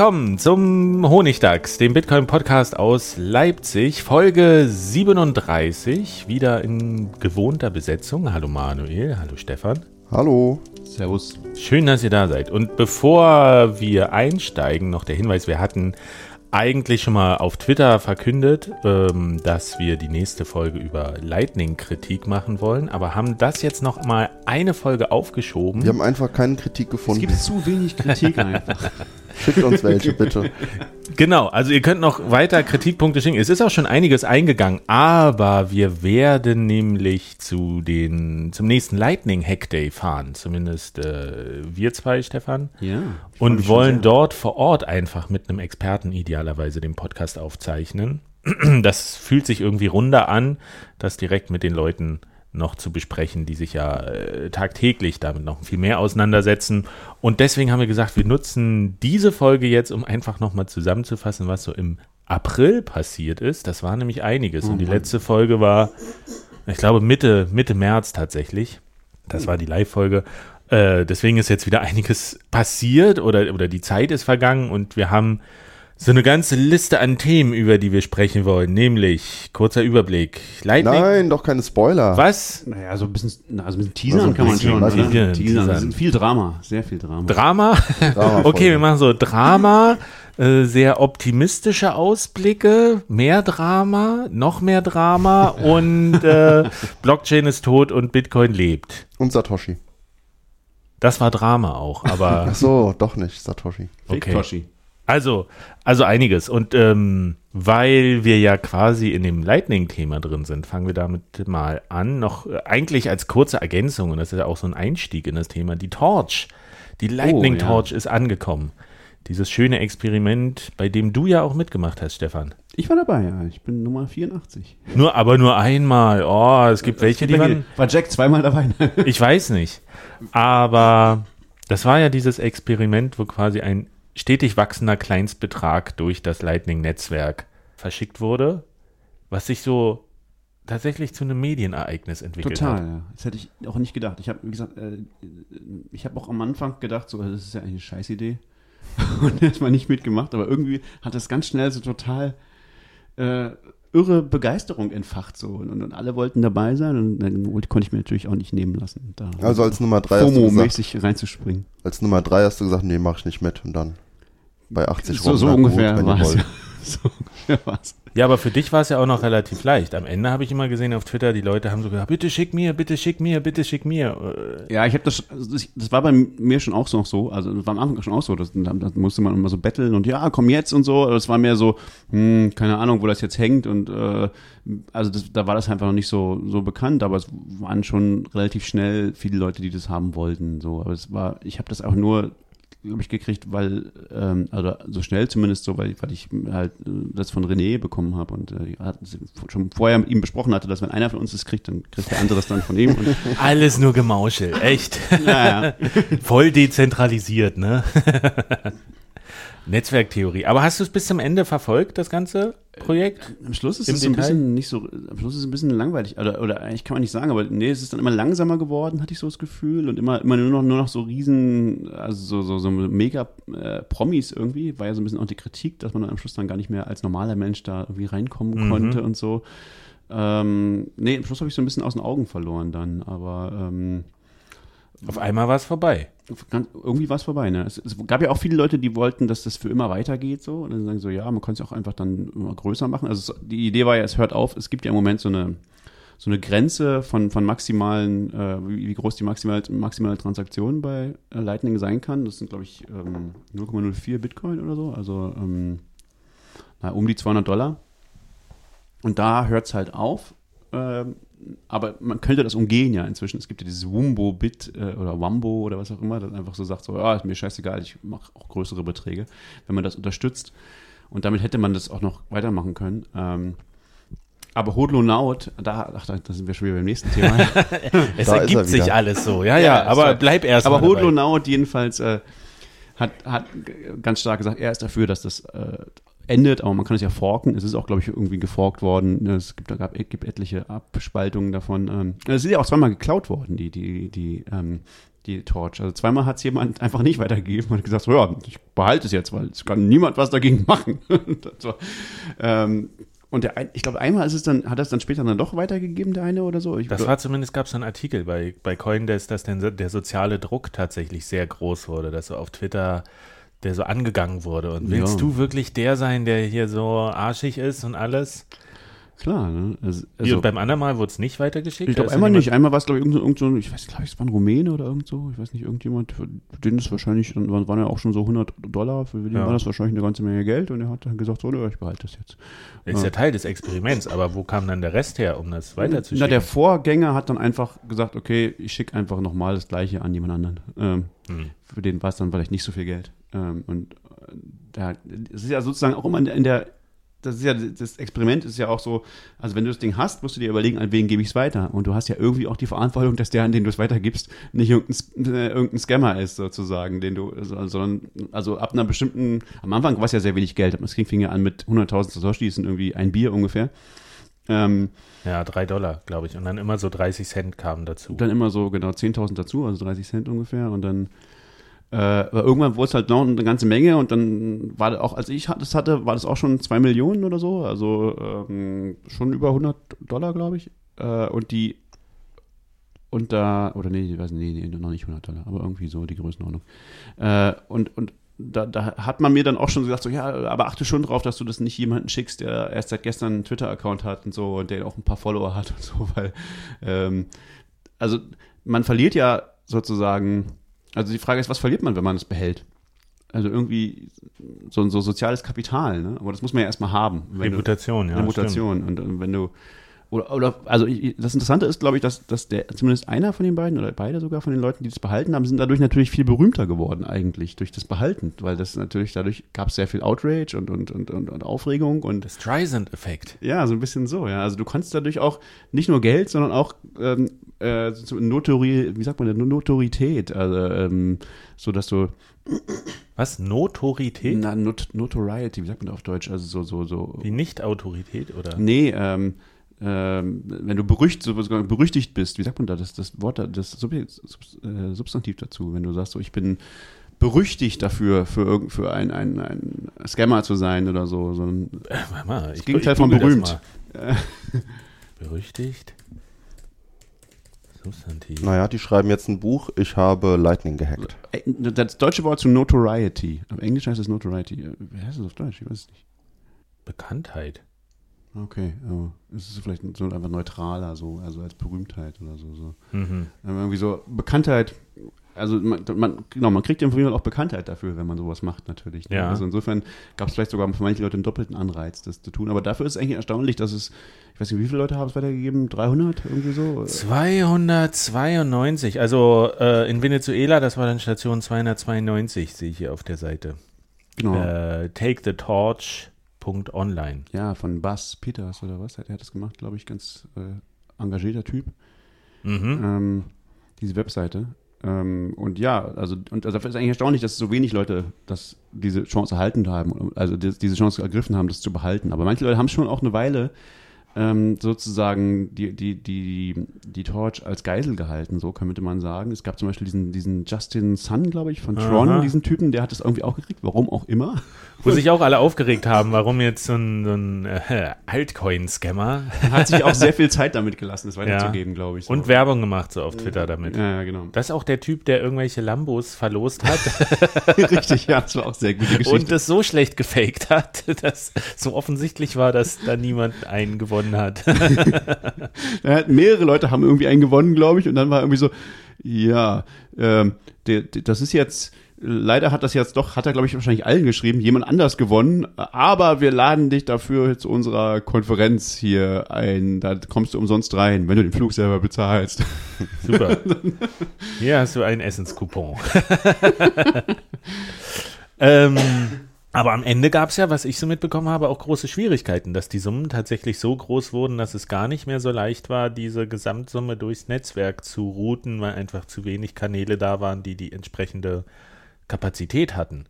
Willkommen zum Honigdachs, dem Bitcoin-Podcast aus Leipzig, Folge 37, wieder in gewohnter Besetzung. Hallo Manuel, hallo Stefan. Hallo. Servus. Schön, dass ihr da seid. Und bevor wir einsteigen, noch der Hinweis, wir hatten eigentlich schon mal auf Twitter verkündet, ähm, dass wir die nächste Folge über Lightning-Kritik machen wollen, aber haben das jetzt noch mal eine Folge aufgeschoben. Wir haben einfach keine Kritik gefunden. Es gibt zu wenig Kritik einfach. Schickt uns welche, bitte. Genau, also ihr könnt noch weiter Kritikpunkte schicken. Es ist auch schon einiges eingegangen, aber wir werden nämlich zu den, zum nächsten Lightning Hack Day fahren. Zumindest äh, wir zwei, Stefan. Ja. Und wollen dort vor Ort einfach mit einem Experten idealerweise den Podcast aufzeichnen. Das fühlt sich irgendwie runder an, das direkt mit den Leuten noch zu besprechen, die sich ja äh, tagtäglich damit noch viel mehr auseinandersetzen. Und deswegen haben wir gesagt, wir nutzen diese Folge jetzt, um einfach nochmal zusammenzufassen, was so im April passiert ist. Das war nämlich einiges. Und die mhm. letzte Folge war, ich glaube, Mitte, Mitte März tatsächlich. Das war die Live-Folge. Äh, deswegen ist jetzt wieder einiges passiert oder, oder die Zeit ist vergangen und wir haben so eine ganze Liste an Themen, über die wir sprechen wollen, nämlich kurzer Überblick. Lightning. Nein, doch keine Spoiler. Was? Naja, so ein bisschen, also ein bisschen teasern also kann man schon. Also teasern. teasern. Viel Drama, sehr viel Drama. Drama? Drama okay, wir machen so Drama, äh, sehr optimistische Ausblicke, mehr Drama, noch mehr Drama und äh, Blockchain ist tot und Bitcoin lebt. Und Satoshi. Das war Drama auch, aber. Ach so, doch nicht, Satoshi. Okay. Satoshi. Also, also einiges. Und ähm, weil wir ja quasi in dem Lightning-Thema drin sind, fangen wir damit mal an. Noch äh, eigentlich als kurze Ergänzung, und das ist ja auch so ein Einstieg in das Thema, die Torch. Die Lightning oh, ja. Torch ist angekommen. Dieses schöne Experiment, bei dem du ja auch mitgemacht hast, Stefan. Ich war dabei, ja. Ich bin Nummer 84. Nur, aber nur einmal. Oh, es gibt welche, die waren. War Jack zweimal dabei? ich weiß nicht. Aber das war ja dieses Experiment, wo quasi ein stetig wachsender Kleinstbetrag durch das Lightning-Netzwerk verschickt wurde, was sich so tatsächlich zu einem Medienereignis entwickelt Total, hat. Total, ja. Das hätte ich auch nicht gedacht. Ich habe, wie gesagt, äh, ich habe auch am Anfang gedacht, so, das ist ja eine Scheißidee. Und erstmal nicht mitgemacht, aber irgendwie hat das ganz schnell so total äh, irre Begeisterung entfacht so und, und, alle wollten dabei sein und dann konnte ich mir natürlich auch nicht nehmen lassen. Da also als Nummer drei FOMO-mäßig reinzuspringen. Als Nummer drei hast du gesagt, nee, mach ich nicht mit und dann bei 80 so, so ungefähr war es. so ungefähr war's. Ja, aber für dich war es ja auch noch relativ leicht. Am Ende habe ich immer gesehen auf Twitter, die Leute haben so gesagt, bitte schick mir, bitte schick mir, bitte schick mir. Ja, ich habe das, das war bei mir schon auch noch so, also das war am Anfang schon auch so, das, da, da musste man immer so betteln und ja, komm jetzt und so. Es war mehr so, hm, keine Ahnung, wo das jetzt hängt und äh, also das, da war das einfach noch nicht so, so bekannt, aber es waren schon relativ schnell viele Leute, die das haben wollten. So, aber es war, ich habe das auch nur glaube ich, gekriegt, weil, ähm, also so schnell zumindest so, weil, weil ich halt äh, das von René bekommen habe und äh, schon vorher mit ihm besprochen hatte, dass wenn einer von uns das kriegt, dann kriegt der andere das dann von ihm. Alles nur Gemauschel, echt. Ja, ja. Voll dezentralisiert, ne? Netzwerktheorie. Aber hast du es bis zum Ende verfolgt, das ganze Projekt? Am Schluss ist Im es so ein Detail? bisschen nicht so, am Schluss ist es ein bisschen langweilig, oder, oder eigentlich kann man nicht sagen, aber nee, es ist dann immer langsamer geworden, hatte ich so das Gefühl, und immer, immer nur noch, nur noch so riesen, also so, so, so mega äh, Promis irgendwie, war ja so ein bisschen auch die Kritik, dass man dann am Schluss dann gar nicht mehr als normaler Mensch da irgendwie reinkommen Mhm. konnte und so. Ähm, nee, am Schluss habe ich so ein bisschen aus den Augen verloren dann, aber ähm, Auf einmal war es vorbei. irgendwie war es vorbei. Ne? Es, es gab ja auch viele Leute, die wollten, dass das für immer weitergeht. So. Und dann sagen so, ja, man kann es auch einfach dann immer größer machen. Also es, die Idee war ja, es hört auf. Es gibt ja im Moment so eine, so eine Grenze von, von maximalen, äh, wie, wie groß die maximale, maximale Transaktion bei äh, Lightning sein kann. Das sind, glaube ich, ähm, 0,04 Bitcoin oder so. Also ähm, na, um die 200 Dollar. Und da hört es halt auf. Ähm, aber man könnte das umgehen ja inzwischen. Es gibt ja dieses Wumbo-Bit äh, oder Wambo oder was auch immer, das einfach so sagt, so, ja, ist mir scheißegal, ich mache auch größere Beträge, wenn man das unterstützt. Und damit hätte man das auch noch weitermachen können. Ähm, aber Hodlo Naut, da, ach, da da sind wir schon wieder beim nächsten Thema. Es Da ergibt er sich alles so. Ja, ja, aber sorry. bleib erst Aber mal dabei. Hodlo Naut jedenfalls äh, hat, hat ganz stark gesagt, er ist dafür, dass das äh, endet, aber man kann es ja forken. Es ist auch, glaube ich, irgendwie geforkt worden. Es gibt, da gab, gibt etliche Abspaltungen davon. Ähm, es ist ja auch zweimal geklaut worden, die, die, die, ähm, die Torch. Also zweimal hat es jemand einfach nicht weitergegeben und hat gesagt, so, ja, ich behalte es jetzt, weil es kann niemand was dagegen machen. das war, ähm, und der, ich glaube, einmal ist es dann, hat es dann später dann doch weitergegeben, der eine oder so? Ich, Das war zumindest, gab es einen Artikel bei, bei Coindesk, dass denn der soziale Druck tatsächlich sehr groß wurde, dass so auf Twitter der so angegangen wurde. Und willst Ja. du wirklich der sein, der hier so arschig ist und alles? klar, ne? Also, also, und beim anderen Mal wurde es nicht weitergeschickt? Ich glaube ist einmal nicht. Einmal war es, glaube ich, irgend so, ich weiß, glaube ich, es war ein Rumäne oder irgend so. Ich weiß nicht, irgendjemand, für den ist wahrscheinlich, dann waren ja auch schon so 100 Dollar, für den Ja. war das wahrscheinlich eine ganze Menge Geld und er hat dann gesagt, so, nö, ich behalte das jetzt. Ist ja Teil des Experiments, aber wo kam dann der Rest her, um das weiterzuschicken? Na, der Vorgänger hat dann einfach gesagt, okay, ich schicke einfach nochmal das Gleiche an jemand anderen. Ähm, Hm. Für den war es dann vielleicht nicht so viel Geld. Ähm, und äh, da, es ist ja sozusagen auch immer in der, das ist ja, das Experiment ist ja auch so, also wenn du das Ding hast, musst du dir überlegen, an wen gebe ich es weiter. Und du hast ja irgendwie auch die Verantwortung, dass der, an den du es weitergibst, nicht irgendein, äh, irgendein Scammer ist, sozusagen, den du, also, sondern, also ab einer bestimmten, am Anfang war es ja sehr wenig Geld, es ging- fing ja an mit 100.000 Satoshi, das sind irgendwie ein Bier ungefähr. Ähm, Ja, drei Dollar, glaube ich. Und dann immer so 30 Cent kamen dazu. dann immer so genau 10.000 dazu, also 30 Cent ungefähr. Und dann, äh, aber irgendwann wurde es halt noch eine ganze Menge und dann war das auch, als ich das hatte, war das auch schon 2 Millionen oder so, also ähm, schon über 100 Dollar, glaube ich. Äh, und die, und da, oder nee, ich weiß nicht, nee, nee, noch nicht 100 Dollar, aber irgendwie so die Größenordnung. Äh, und, und da, da hat man mir dann auch schon gesagt, so, ja, aber achte schon drauf, dass du das nicht jemanden schickst, der erst seit gestern einen Twitter-Account hat und so und der auch ein paar Follower hat und so, weil, ähm, also man verliert ja sozusagen, also die Frage ist, was verliert man, wenn man es behält? Also irgendwie so ein so soziales Kapital, ne? Aber das muss man ja erstmal haben. wenn du- Reputation, ja. Reputation. Und, und wenn du, oder, oder also ich, das Interessante ist, glaube ich, dass, dass der, zumindest einer von den beiden oder beide sogar von den Leuten, die das behalten haben, sind dadurch natürlich viel berühmter geworden eigentlich, durch das Behalten. Weil das natürlich, dadurch gab es sehr viel Outrage und, und, und, und, und Aufregung und Das Streisand-Effekt. ja, so ein bisschen so, ja. Also du kannst dadurch auch nicht nur Geld, sondern auch ähm, äh, so Notori, wie sagt man denn, Notorität, also ähm, so dass du Was? Notorität? na, Not, Notoriety, wie sagt man da auf Deutsch? Also so so so Die Nicht-Autorität, oder? Nee, ähm, ähm, wenn du berücht, so, berüchtigt bist, wie sagt man da, das, das Wort, da- das Subjekt, Subs, äh, Substantiv dazu, wenn du sagst, so, ich bin berüchtigt dafür, für, irgend- für ein, ein, ein Scammer zu sein oder so, sondern Äh, warte mal, ich, Gegenteil ich von berühmt. das. Berüchtigt. Substantiv. Naja, die schreiben jetzt ein Buch, ich habe Lightning gehackt. Äh, das deutsche Wort zu Notoriety. Auf Englisch heißt es Notoriety. Äh, Wie heißt es auf Deutsch? Ich weiß es nicht. Bekanntheit. Okay, aber es ist vielleicht so einfach neutraler, so, also als Berühmtheit oder so. so. Mhm. Aber irgendwie so Bekanntheit, also man, man, genau, man kriegt ja auf jeden Fall auch Bekanntheit dafür, wenn man sowas macht, natürlich. ne? Ja. Also insofern gab es vielleicht sogar für manche Leute einen doppelten Anreiz, das zu tun. Aber dafür ist es eigentlich erstaunlich, dass es, ich weiß nicht, wie viele Leute haben es weitergegeben? 300 irgendwie so? 292, also äh, in Venezuela, das war dann Station 292, sehe ich hier auf der Seite. Genau. Äh, TakeTheTorch.online. Ja, von Buzz Peters oder was? Der hat das gemacht, glaube ich, ganz äh, engagierter Typ. Mhm. Ähm, diese Webseite. Ähm, und ja, also, und also dafür ist eigentlich erstaunlich, dass so wenig Leute das, diese Chance erhalten haben, also die, diese Chance ergriffen haben, das zu behalten. Aber manche Leute haben schon auch eine Weile ähm, sozusagen die, die, die, die Torch als Geisel gehalten, so könnte man sagen. Es gab zum Beispiel diesen, diesen Justin Sun, glaube ich, von Tron, Aha. diesen Typen, der hat das irgendwie auch gekriegt, warum auch immer. Wo sich auch alle aufgeregt haben, warum jetzt so ein, so ein äh, Altcoin-Scammer Hat sich auch sehr viel Zeit damit gelassen, das Ja. weiterzugeben, glaube ich. so. und Werbung gemacht so auf Twitter damit. ja, ja, genau. Das ist auch der Typ, der irgendwelche Lambos verlost hat Richtig, ja, das war auch sehr gute Geschichte. und das so schlecht gefaked hat, dass so offensichtlich war, dass da niemand einen gewonnen hat. Er hat mehrere Leute haben irgendwie einen gewonnen, glaube ich, und dann war irgendwie so, ja, ähm, der, der, das ist jetzt, leider hat das jetzt doch, hat er, glaube ich, wahrscheinlich allen geschrieben, jemand anders gewonnen, aber wir laden dich dafür zu unserer Konferenz hier ein, da kommst du umsonst rein, wenn du den Flug selber bezahlst. Super. Hier hast du einen Essenscoupon. ähm, aber am Ende gab es ja, was ich so mitbekommen habe, auch große Schwierigkeiten, dass die Summen tatsächlich so groß wurden, dass es gar nicht mehr so leicht war, diese Gesamtsumme durchs Netzwerk zu routen, weil einfach zu wenig Kanäle da waren, die die entsprechende Kapazität hatten.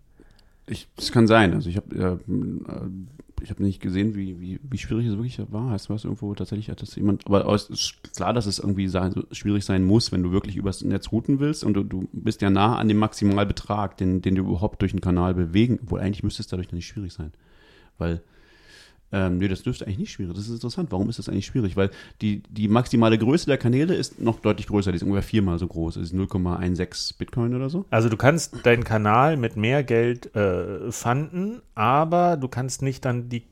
Ich, das kann sein, also ich habe äh, ich habe nicht gesehen, wie, wie, wie schwierig es wirklich war. Heißt was irgendwo tatsächlich hat das jemand, aber es ist klar, dass es irgendwie sein, schwierig sein muss, wenn du wirklich übers Netz routen willst und du, du bist ja nah an dem Maximalbetrag, den, den du überhaupt durch einen Kanal bewegen, obwohl eigentlich müsste es dadurch nicht schwierig sein. Weil, ähm, nee, das dürfte eigentlich nicht schwierig. Das ist interessant. Warum ist das eigentlich schwierig? Weil die, die maximale Größe der Kanäle ist noch deutlich größer. Die ist ungefähr viermal so groß. Das ist 0,16 Bitcoin oder so. Also du kannst deinen Kanal mit mehr Geld äh, fanden, aber du kannst nicht dann die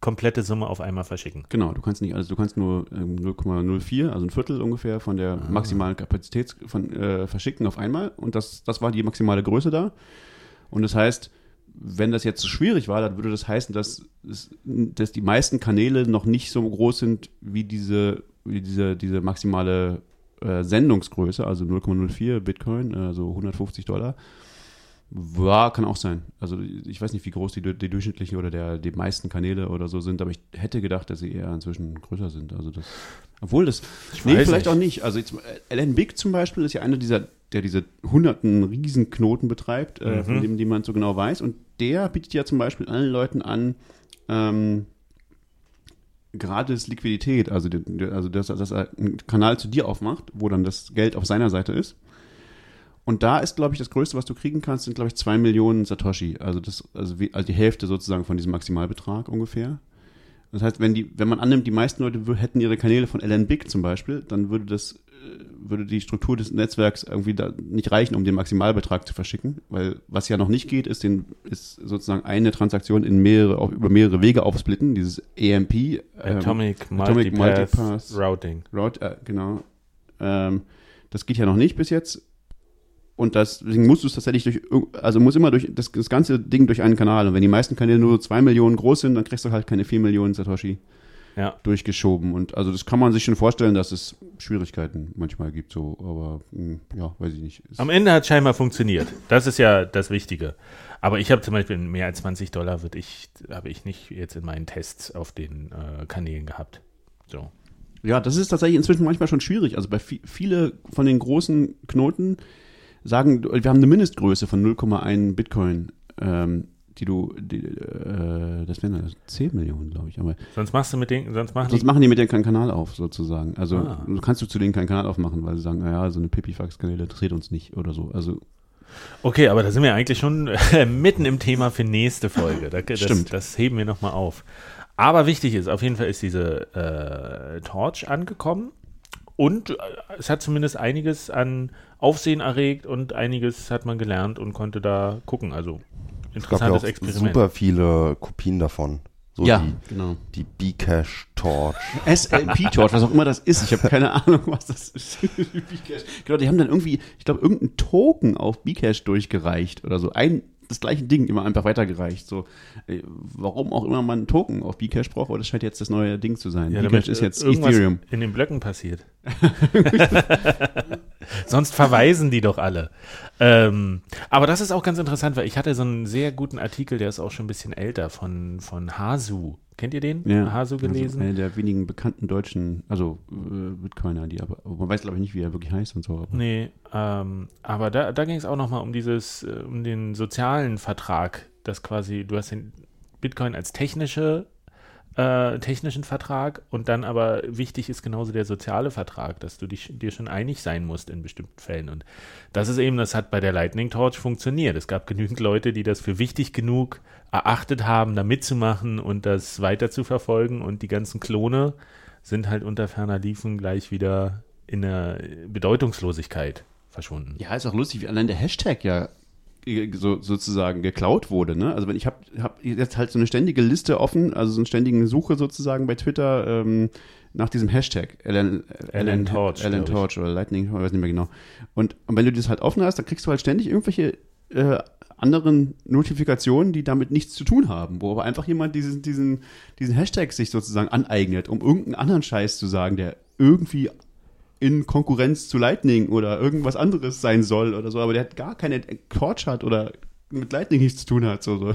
komplette Summe auf einmal verschicken. Genau, du kannst nicht, also du kannst nur ähm, 0,04, also ein Viertel ungefähr von der maximalen Kapazität von, äh, verschicken auf einmal. Und das, das war die maximale Größe da. Und das heißt, wenn das jetzt so schwierig war, dann würde das heißen, dass, dass die meisten Kanäle noch nicht so groß sind wie diese, wie diese, diese maximale äh, Sendungsgröße, also 0,04 Bitcoin, also 150 Dollar. Ja, kann auch sein. Also ich weiß nicht, wie groß die, die durchschnittlichen oder der, die meisten Kanäle oder so sind, aber ich hätte gedacht, dass sie eher inzwischen größer sind. Also das, obwohl das, nee, weiß vielleicht nicht. auch nicht. Also jetzt, Alan Big zum Beispiel ist ja einer dieser, der diese hunderten Riesenknoten betreibt, äh, von dem niemand so genau weiß. Und der bietet ja zum Beispiel allen Leuten an, ähm, gratis Liquidität, also, die- die- also dass, dass er einen Kanal zu dir aufmacht, wo dann das Geld auf seiner Seite ist. Und da ist, glaube ich, das Größte, was du kriegen kannst, sind, glaube ich, zwei Millionen Satoshi. Also, das, also, wie, also die Hälfte sozusagen von diesem Maximalbetrag ungefähr. Das heißt, wenn, die, wenn man annimmt, die meisten Leute hätten ihre Kanäle von LN Big zum Beispiel, dann würde das äh, würde die Struktur des Netzwerks irgendwie da nicht reichen, um den Maximalbetrag zu verschicken, weil was ja noch nicht geht, ist, den, ist sozusagen eine Transaktion in mehrere, über mehrere Wege aufsplitten, dieses EMP. ähm, Atomic, Atomic Multipath. Routing. Route, äh, genau. Ähm, das geht ja noch nicht bis jetzt. Und das, deswegen musst du es tatsächlich durch, also muss immer durch das, das ganze Ding durch einen Kanal. Und wenn die meisten Kanäle nur zwei Millionen groß sind, dann kriegst du halt keine vier Millionen Satoshi Ja. durchgeschoben. Und also das kann man sich schon vorstellen, dass es Schwierigkeiten manchmal gibt, so, aber mh, ja, weiß ich nicht. Ist- Am Ende hat scheinbar funktioniert. Das ist ja das Wichtige. Aber ich habe zum Beispiel mehr als 20 Dollar würde ich, habe ich nicht jetzt in meinen Tests auf den äh, Kanälen gehabt. So. Ja, das ist tatsächlich inzwischen manchmal schon schwierig. Also bei vi- viele von den großen Knoten sagen, wir haben eine Mindestgröße von 0,1 Bitcoin, ähm, die du, die, äh, das wären 10 Millionen, glaube ich. Aber Sonst machst du mit den, sonst machen sonst die, machen die mit denen keinen Kanal auf, sozusagen. Also Ah. du kannst du zu denen keinen Kanal aufmachen, weil sie sagen, naja, so eine Pipifax-Kanäle interessiert uns nicht oder so. Also Okay, aber da sind wir eigentlich schon äh, mitten im Thema für nächste Folge. Da, das, Stimmt. das heben wir nochmal auf. Aber wichtig ist, auf jeden Fall ist diese äh, Torch angekommen und äh, es hat zumindest einiges an Aufsehen erregt und einiges hat man gelernt und konnte da gucken. Also Es gab ja auch interessantes Experiment. super viele Kopien davon. So ja, die, genau. die Bcash Torch. SLP-Torch, was auch immer das ist. Ich habe keine Ahnung, was das ist. Genau, die haben dann irgendwie, ich glaube, irgendeinen Token auf Bcash durchgereicht oder so. Ein, das gleiche Ding immer einfach weitergereicht. So, äh, warum auch immer man einen Token auf Bcash braucht, aber das scheint jetzt das neue Ding zu sein. Ja, Bcash ist jetzt irgendwas Ethereum. in den Blöcken passiert. Sonst verweisen die doch alle. Ähm, aber das ist auch ganz interessant, weil ich hatte so einen sehr guten Artikel, der ist auch schon ein bisschen älter, von, von Hasu Kennt ihr den? Ja. Hasu gelesen? Also einer der wenigen bekannten deutschen, also äh, Bitcoiner, die aber, man weiß glaube ich nicht, wie er wirklich heißt und so. Aber Nee, ähm, aber da, da ging es auch nochmal um dieses, äh, um den sozialen Vertrag, dass quasi, du hast den Bitcoin als technische, äh, technischen Vertrag und dann aber wichtig ist genauso der soziale Vertrag, dass du dich, dir schon einig sein musst in bestimmten Fällen. Und das ist eben, das hat bei der Lightning Torch funktioniert. Es gab genügend Leute, die das für wichtig genug erachtet haben, da mitzumachen und das weiter zu verfolgen und die ganzen Klone sind halt unter ferner Liefen gleich wieder in der Bedeutungslosigkeit verschwunden. Ja, ist auch lustig, wie allein der Hashtag ja so, sozusagen geklaut wurde. Ne? Also wenn ich habe hab jetzt halt so eine ständige Liste offen, also so eine ständige Suche sozusagen bei Twitter ähm, nach diesem Hashtag Alan, Alan Torch, Alan glaub ich. Torch oder Lightning, ich weiß nicht mehr genau. Und, und wenn du das halt offen hast, dann kriegst du halt ständig irgendwelche äh, anderen Notifikationen, die damit nichts zu tun haben, wo aber einfach jemand diesen, diesen, diesen Hashtag sich sozusagen aneignet, um irgendeinen anderen Scheiß zu sagen, der irgendwie in Konkurrenz zu Lightning oder irgendwas anderes sein soll oder so, aber der hat gar keine Torch hat oder mit Lightning nichts zu tun hat. So, so.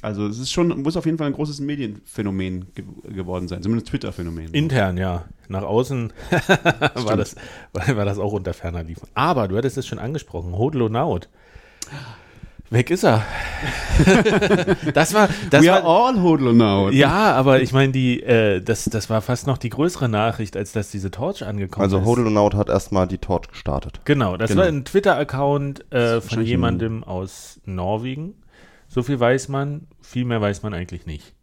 Also es ist schon, muss auf jeden Fall ein großes Medienphänomen ge geworden sein, zumindest Twitter-Phänomen. Intern, ja. Nach außen war, das, war, war das auch unter ferner Liefen. Aber du hattest es schon angesprochen, Hodlonaut. Weg ist er. das war, das We are war, all hodlonaut. ja, aber ich meine, die, äh, das, das war fast noch die größere Nachricht, als dass diese Torch angekommen Also ist. Hodlonaut hat erstmal die Torch gestartet. Genau, das Genau. war ein Twitter-Account äh, von jemandem aus Norwegen. So viel weiß man, viel mehr weiß man eigentlich nicht.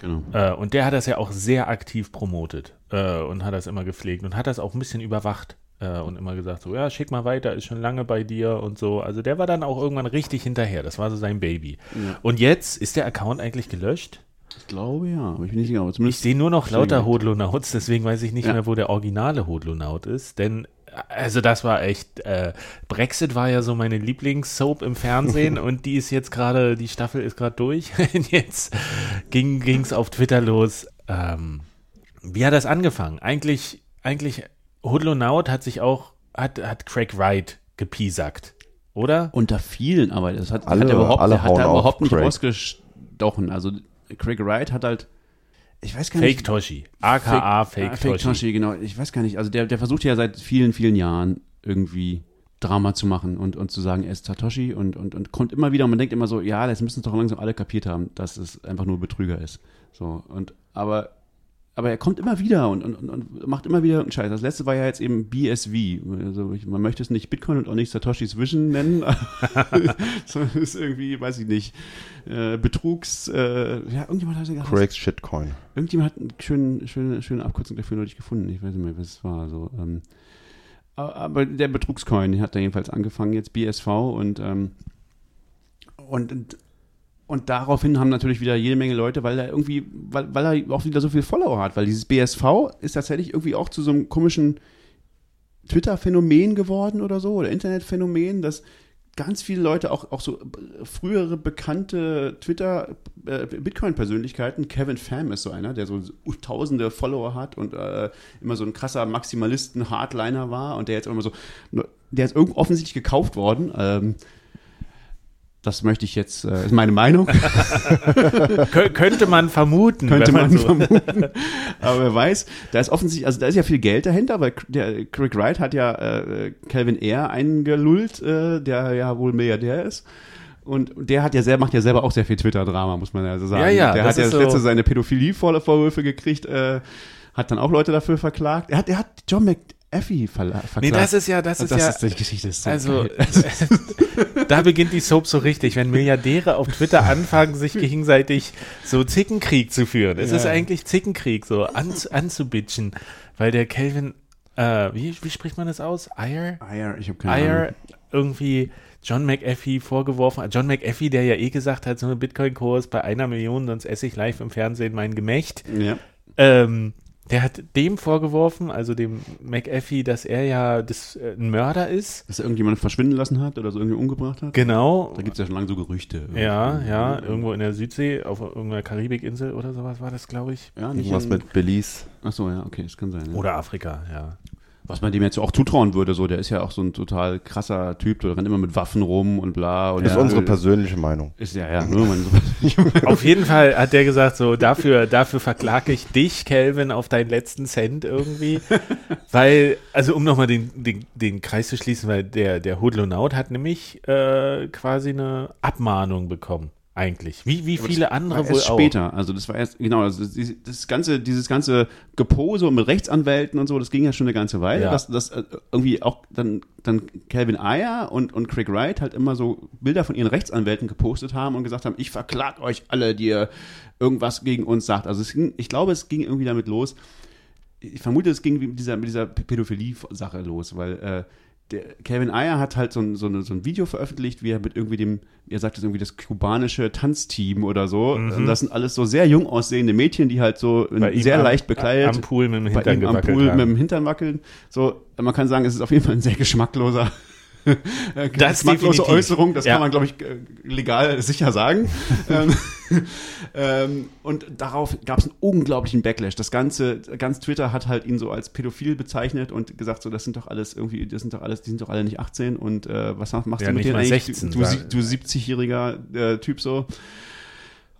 Genau. Äh, und der hat das ja auch sehr aktiv promotet äh, und hat das immer gepflegt und hat das auch ein bisschen überwacht äh, und immer gesagt, so, ja, schick mal weiter, ist schon lange bei dir und so. Also der war dann auch irgendwann richtig hinterher. Das war so sein Baby. Ja. Und jetzt ist der Account eigentlich gelöscht. Ich glaube ja, aber ich bin nicht. Aber Ich sehe nur noch lauter Hodlonauts, deswegen weiß ich nicht Ja. mehr, wo der originale Hodlonaut ist. Denn, also das war echt, äh, Brexit war ja so meine Lieblingssoap im Fernsehen und die ist jetzt gerade, die Staffel ist gerade durch. Und jetzt ging es auf Twitter los. Ähm, wie hat das angefangen? Eigentlich, eigentlich, Hodlonaut hat sich auch, hat, hat Craig Wright gepiesackt, oder? unter vielen, aber das hat, Alle- hat er überhaupt, alle hat er überhaupt nicht Craig. rausgestochen. Also Craig Wright hat halt, ich weiß gar nicht. Fake Toshi. AKA Fake, ah, Fake Toshi. Toshi, genau. Ich weiß gar nicht. Also der, der versucht ja seit vielen, vielen Jahren irgendwie Drama zu machen und, und zu sagen, er ist Satoshi und, und, und kommt immer wieder und man denkt immer so, ja, das müssen es doch langsam alle kapiert haben, dass es einfach nur Betrüger ist. So, und aber, aber er kommt immer wieder und, und, und- macht immer wieder einen Scheiß. Das letzte war ja jetzt eben BSV. Also man möchte es nicht Bitcoin und auch nicht Satoshis Vision nennen, sondern es ist irgendwie, weiß ich nicht, äh, Betrugs, äh, ja, irgendjemand hat ja gesagt, Craig's Shitcoin. Irgendjemand hat eine schöne, schöne, schöne Abkürzung dafür neulich gefunden. Ich weiß nicht mehr, was es war. So, ähm, aber aber der Betrugscoin hat da jedenfalls angefangen, jetzt BSV und, ähm, und, und, daraufhin haben natürlich wieder jede Menge Leute, weil er irgendwie, weil, weil er auch wieder so viel Follower hat, weil dieses BSV ist tatsächlich irgendwie auch zu so einem komischen Twitter-Phänomen geworden oder so, oder Internetphänomen, dass ganz viele Leute, auch, auch so frühere bekannte Twitter, äh, Kevin Pham ist so einer, der so tausende Follower hat und äh, immer so ein krasser Maximalisten, Hardliner war und der jetzt immer so, der ist irgendwie offensichtlich gekauft worden. Ähm, das möchte ich jetzt, äh, ist meine Meinung. Kö könnte man vermuten. könnte wenn man so- vermuten. Aber wer weiß, da ist offensichtlich, also da ist ja viel Geld dahinter, weil der Craig Wright hat ja äh, Calvin Air eingelullt, äh, der ja wohl Milliardär ist. Und der hat ja selber, macht ja selber auch sehr viel Twitter-Drama, muss man ja so sagen. Ja, ja, der hat ja das letzte so- seine Pädophilie-Vorwürfe gekriegt, äh, hat dann auch Leute dafür verklagt. Er hat, er hat John McAfee verla- verklagt. Nee, das ist ja, das ist das ja, ist die Geschichte. Ist so also, da beginnt die Soap so richtig, wenn Milliardäre auf Twitter anfangen, sich gegenseitig so Zickenkrieg zu führen. Es Ja. ist eigentlich Zickenkrieg, so an, anzubitchen, weil der Kelvin, äh, wie, wie spricht man das aus? Eier? Eier, ich habe keine Ahnung. Eier irgendwie John McAfee vorgeworfen hat. John McAfee, der ja eh gesagt hat, so ein Bitcoin-Kurs bei einer Million, sonst esse ich live im Fernsehen mein Gemächt. Ja. Ähm, der hat dem vorgeworfen, also dem McAfee, dass er ja das, äh, ein Mörder ist. Dass er irgendjemanden verschwinden lassen hat oder so irgendwie umgebracht hat. Genau. Da gibt es ja schon lange so Gerüchte. Ja, ja, irgendwo in der Südsee, auf irgendeiner Karibikinsel oder sowas war das, glaube ich. Ja, nicht Irgendwas in- mit Belize. Ach so, ja, okay, das kann sein. Ja. Oder Afrika, ja. Was man dem jetzt auch zutrauen würde, so, der ist ja auch so ein total krasser Typ, der rennt immer mit Waffen rum und bla. Und Das ist ja, unsere persönliche Meinung. Ist ja, ja, nur Auf jeden Fall hat der gesagt, so dafür, dafür verklage ich dich, Calvin, auf deinen letzten Cent irgendwie. weil, also um nochmal den, den, den Kreis zu schließen, weil der, der Hoodlonaut hat nämlich äh, quasi eine Abmahnung bekommen. Eigentlich. Wie, wie viele andere wohl erst auch. später. Also das war erst, genau, also das, ganze, dieses ganze Gepose mit Rechtsanwälten und so, das ging ja schon eine ganze Weile, Ja. dass das äh, irgendwie auch dann, dann Calvin Ayer und, und Craig Wright halt immer so Bilder von ihren Rechtsanwälten gepostet haben und gesagt haben, ich verklag euch alle, die ihr irgendwas gegen uns sagt. Also es ging, ich glaube, es ging irgendwie damit los. Ich vermute, es ging mit dieser, mit dieser Pädophilie-Sache los, weil äh, der Calvin Ayer hat halt so ein, so, eine, so ein Video veröffentlicht, wie er mit irgendwie dem, er sagt es irgendwie das kubanische Tanzteam oder so. Und Das sind alles so sehr jung aussehende Mädchen, die halt so Mhm. Bei sehr am- leicht bekleidet Am Pool mit dem bei Hintern ihm am Pool haben. mit dem Hintern wackeln. So, man kann sagen, es ist auf jeden Fall ein sehr geschmackloser. Das geschmacklose definitiv. Äußerung, das Ja. kann man, glaube ich, äh, legal sicher sagen. ähm, und darauf gab es einen unglaublichen Backlash. Das ganze, ganz Twitter hat halt ihn so als pädophil bezeichnet und gesagt, so, das sind doch alles irgendwie, das sind doch alles, die sind doch alle nicht 18 und äh, was machst Ja, du mit denen eigentlich? 16, du, du, sagen. du 70-jähriger äh, Typ so.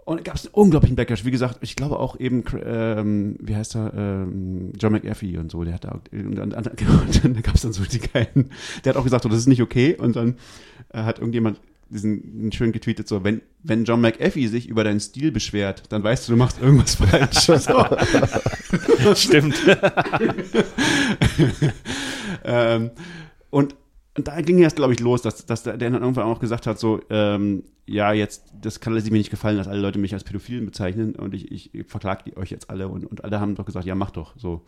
Und gab es einen unglaublichen Backlash. Wie gesagt, ich glaube auch eben, ähm, wie heißt er, ähm, John McAfee und so, der hat da, und dann, dann gab es dann so die geilen, der hat auch gesagt, so, das ist nicht okay. Und dann äh, hat irgendjemand diesen schön getweetet, so, wenn, wenn John McAfee sich über deinen Stil beschwert, dann weißt du, du machst irgendwas falsch. Stimmt. ähm, und, da ging jetzt, glaube ich, los, dass, dass der, dann irgendwann auch gesagt hat, so, ähm, ja, jetzt, das kann mir nicht gefallen, dass alle Leute mich als Pädophilen bezeichnen und ich, ich verklage die euch jetzt alle und, und alle haben doch gesagt, ja, mach doch, so.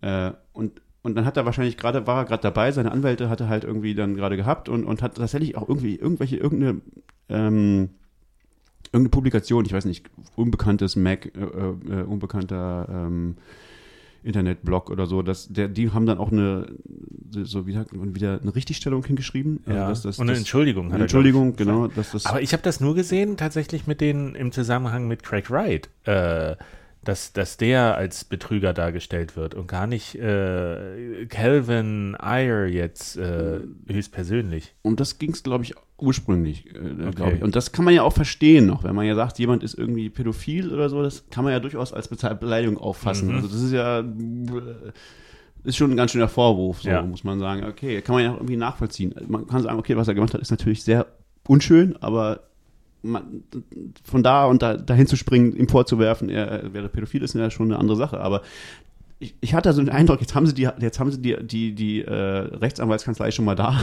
Äh, und, und dann hat er wahrscheinlich gerade, war er gerade dabei, seine Anwälte hatte halt irgendwie dann gerade gehabt und, und hat tatsächlich auch irgendwie irgendwelche, irgendeine, ähm, irgendeine Publikation, ich weiß nicht, unbekanntes Mac, äh, äh, unbekannter ähm, Internetblog oder so, dass der, die haben dann auch eine, so wie sagt man, wieder eine Richtigstellung hingeschrieben. Also, Ja. dass das, Und eine Entschuldigung Eine Entschuldigung, genau. Dass das, Aber ich habe das nur gesehen, tatsächlich mit den im Zusammenhang mit Craig Wright, äh, dass, dass der als Betrüger dargestellt wird und gar nicht äh, Calvin Ayer jetzt äh, höchstpersönlich. und das ging es, glaube ich, ursprünglich, äh, Okay. ich. Und das kann man ja auch verstehen noch, wenn man ja sagt, jemand ist irgendwie pädophil oder so, das kann man ja durchaus als Beleidigung auffassen. Mhm. Also das ist ja, äh, ist schon ein ganz schöner Vorwurf, so Ja. muss man sagen. Okay, kann man ja auch irgendwie nachvollziehen. Man kann sagen, okay, was er gemacht hat, ist natürlich sehr unschön, aber von da und da, dahin zu springen, ihm vorzuwerfen, er wäre pädophil, ist ja schon eine andere Sache. Aber ich, ich hatte so den Eindruck, jetzt haben sie die, jetzt haben sie die, die, die äh, Rechtsanwaltskanzlei schon mal da.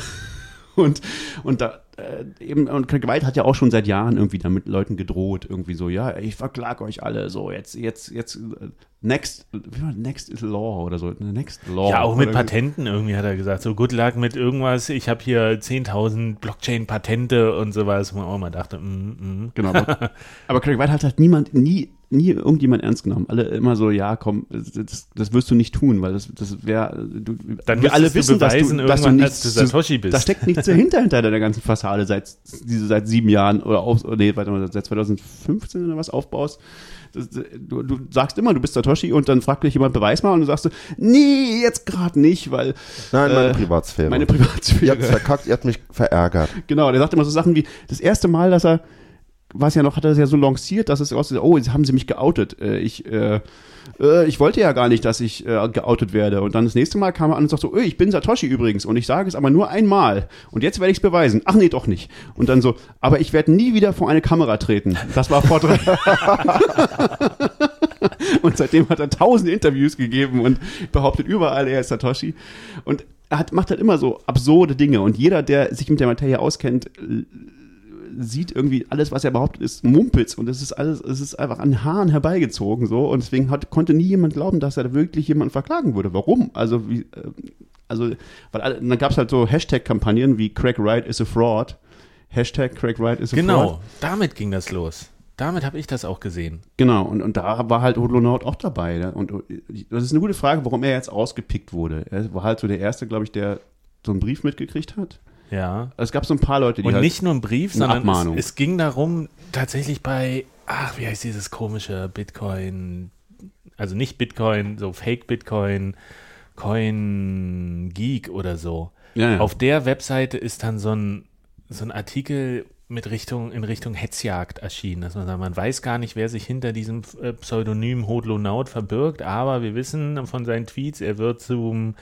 Und, und da, äh, eben, und Craig White hat ja auch schon seit Jahren irgendwie damit Leuten gedroht, irgendwie so, ja, ich verklag euch alle, so, jetzt, jetzt, jetzt, äh, next, next is law oder so, next law. Ja, auch mit Patenten irgendwie hat er gesagt, so good luck mit irgendwas, ich habe hier 10.000 Blockchain-Patente und sowas, wo man auch mal dachte, mm, mm. Genau. Aber, aber Craig White hat halt niemand, nie, nie irgendjemand ernst genommen. Alle immer so, ja, komm, das, das wirst du nicht tun, weil das, das wäre, du, Dann wir alle wissen, dass du, beweisen dass du dass du Satoshi bist. Da steckt nichts dahinter, hinter deiner ganzen Fassade seit, diese, seit sieben Jahren oder auf, nee, warte mal, seit 2015 oder was aufbaust. Du, du sagst immer, du bist Satoshi und dann fragt dich jemand, beweis mal und du sagst, so, nee, jetzt gerade nicht, weil Nein, meine Äh, Privatsphäre. meine ihr Privatsphäre. habt verkackt, ihr habt mich verärgert. Genau, der sagt immer so Sachen wie, das erste Mal, dass er, war es ja noch, hat er es ja so lanciert, dass es aussieht, oh, jetzt haben sie mich geoutet. Äh, ich, äh, äh, ich wollte ja gar nicht, dass ich äh, geoutet werde. Und dann das nächste Mal kam er an und sagt so, "Öh, ich bin Satoshi übrigens und ich sage es aber nur einmal. Und jetzt werde ich es beweisen. Ach nee, doch nicht. Und dann so, aber ich werde nie wieder vor eine Kamera treten. Das war vor drei Und seitdem hat er tausend Interviews gegeben und behauptet überall, er ist Satoshi. Und er hat, macht halt immer so absurde Dinge. Und jeder, der sich mit der Materie auskennt, sieht irgendwie alles, was er behauptet, ist Mumpitz. Und es ist alles, es ist einfach an Haaren herbeigezogen so. Und deswegen hat, konnte nie jemand glauben, dass er wirklich jemanden verklagen würde. Warum? Also, wie, äh, also, weil dann gab es halt so Hashtag-Kampagnen wie Craig Wright is a fraud. Hashtag Craig Wright is a fraud. Genau, damit ging das los. Damit habe ich das auch gesehen. Genau, und, und da war halt Hodlonaut auch dabei. Ne? Und und das ist eine gute Frage, warum er jetzt ausgepickt wurde. Er war halt so der Erste, glaube ich, der so einen Brief mitgekriegt hat. Ja. Es gab so ein paar Leute, die Und halt, nicht nur ein Brief, sondern es, es ging darum, tatsächlich bei, ach, wie heißt dieses komische Bitcoin, also nicht Bitcoin, so Fake Bitcoin, Coin Geek oder so. Ja, ja. Auf der Webseite ist dann so ein, so ein Artikel mit Richtung, in Richtung Hetzjagd erschienen. Dass man sagt, man weiß gar nicht, wer sich hinter diesem äh, Pseudonym Hodlonaut verbirgt, aber wir wissen von seinen Tweets, er wird zum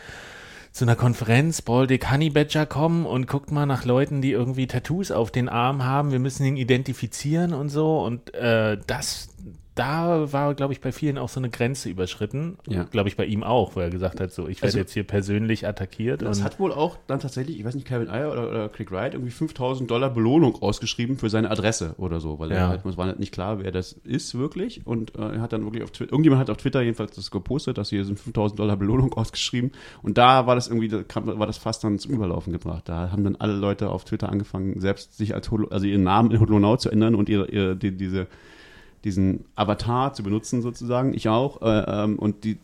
zu einer Konferenz Baltic Honey Badger kommen und guckt mal nach Leuten, die irgendwie Tattoos auf den Arm haben. Wir müssen ihn identifizieren und so. Und äh, das, da war, glaube ich, bei vielen auch so eine Grenze überschritten. Ja. Glaube ich bei ihm auch, wo er gesagt hat, so, ich werde Also- jetzt hier persönlich attackiert. Das hat wohl auch dann tatsächlich, ich weiß nicht, Kevin Eyer oder, oder Craig Wright irgendwie 5000 Dollar Belohnung ausgeschrieben für seine Adresse oder so, weil Ja. er halt, es war halt nicht klar, wer das ist wirklich und äh, er hat dann wirklich auf Twitter, irgendjemand hat auf Twitter jedenfalls das gepostet, dass hier sind 5000 Dollar Belohnung ausgeschrieben und da war das irgendwie, da kam, war das fast dann zum Überlaufen gebracht. Da haben dann alle Leute auf Twitter angefangen, selbst sich als, Holo, also ihren Namen in Holonaut zu ändern und ihre, ihre die, diese, diesen Avatar zu benutzen sozusagen, ich auch, äh, ähm, und die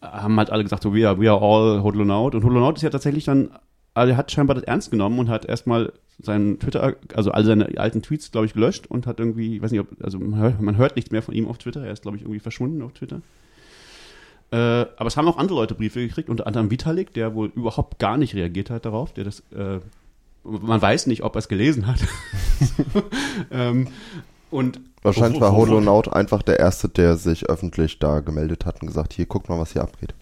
haben halt alle gesagt, so, we are, we are all Hodlonaut. Und Hodlonaut ist ja tatsächlich dann, also er hat scheinbar das ernst genommen und hat erstmal seinen Twitter, also all seine alten Tweets, glaube ich, gelöscht und hat irgendwie, ich weiß nicht, ob, also man hört, man hört nichts mehr von ihm auf Twitter. Er ist, glaube ich, irgendwie verschwunden auf Twitter. Äh, aber es haben auch andere Leute Briefe gekriegt, unter anderem Vitalik, der wohl überhaupt gar nicht reagiert hat darauf, der das, äh, man weiß nicht, ob er es gelesen hat. ähm, und Wahrscheinlich Wo- wo- war Holonaut einfach der Erste, der sich öffentlich da gemeldet hat und gesagt, hier, guckt mal, was hier abgeht.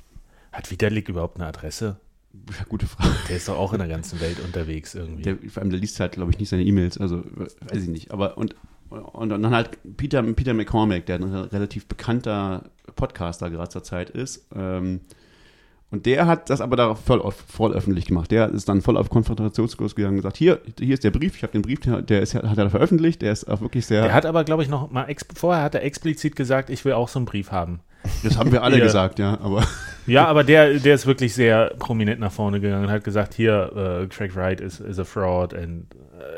hat Vitalik überhaupt eine Adresse? ja, gute Frage. Der ist doch auch in der ganzen Welt unterwegs irgendwie. Der, vor allem, der liest halt, glaube ich, nicht seine E-Mails, also weiß ich nicht. Aber und, und dann halt Peter, Peter McCormack, der ein relativ bekannter Podcaster gerade zur Zeit ist. Ähm, und der hat das aber da voll, auf, voll öffentlich gemacht. Der ist dann voll auf Konfrontationskurs gegangen und gesagt, hier, hier ist der Brief, ich habe den Brief, der, ist, hat er veröffentlicht, der ist auch wirklich sehr, Der hat aber, glaube ich, noch mal vorher hat er explizit gesagt, ich will auch so einen Brief haben. das haben wir alle Ja. gesagt, ja, aber Ja, aber der, der ist wirklich sehr prominent nach vorne gegangen und hat gesagt, hier, äh, Craig Wright is, is a fraud und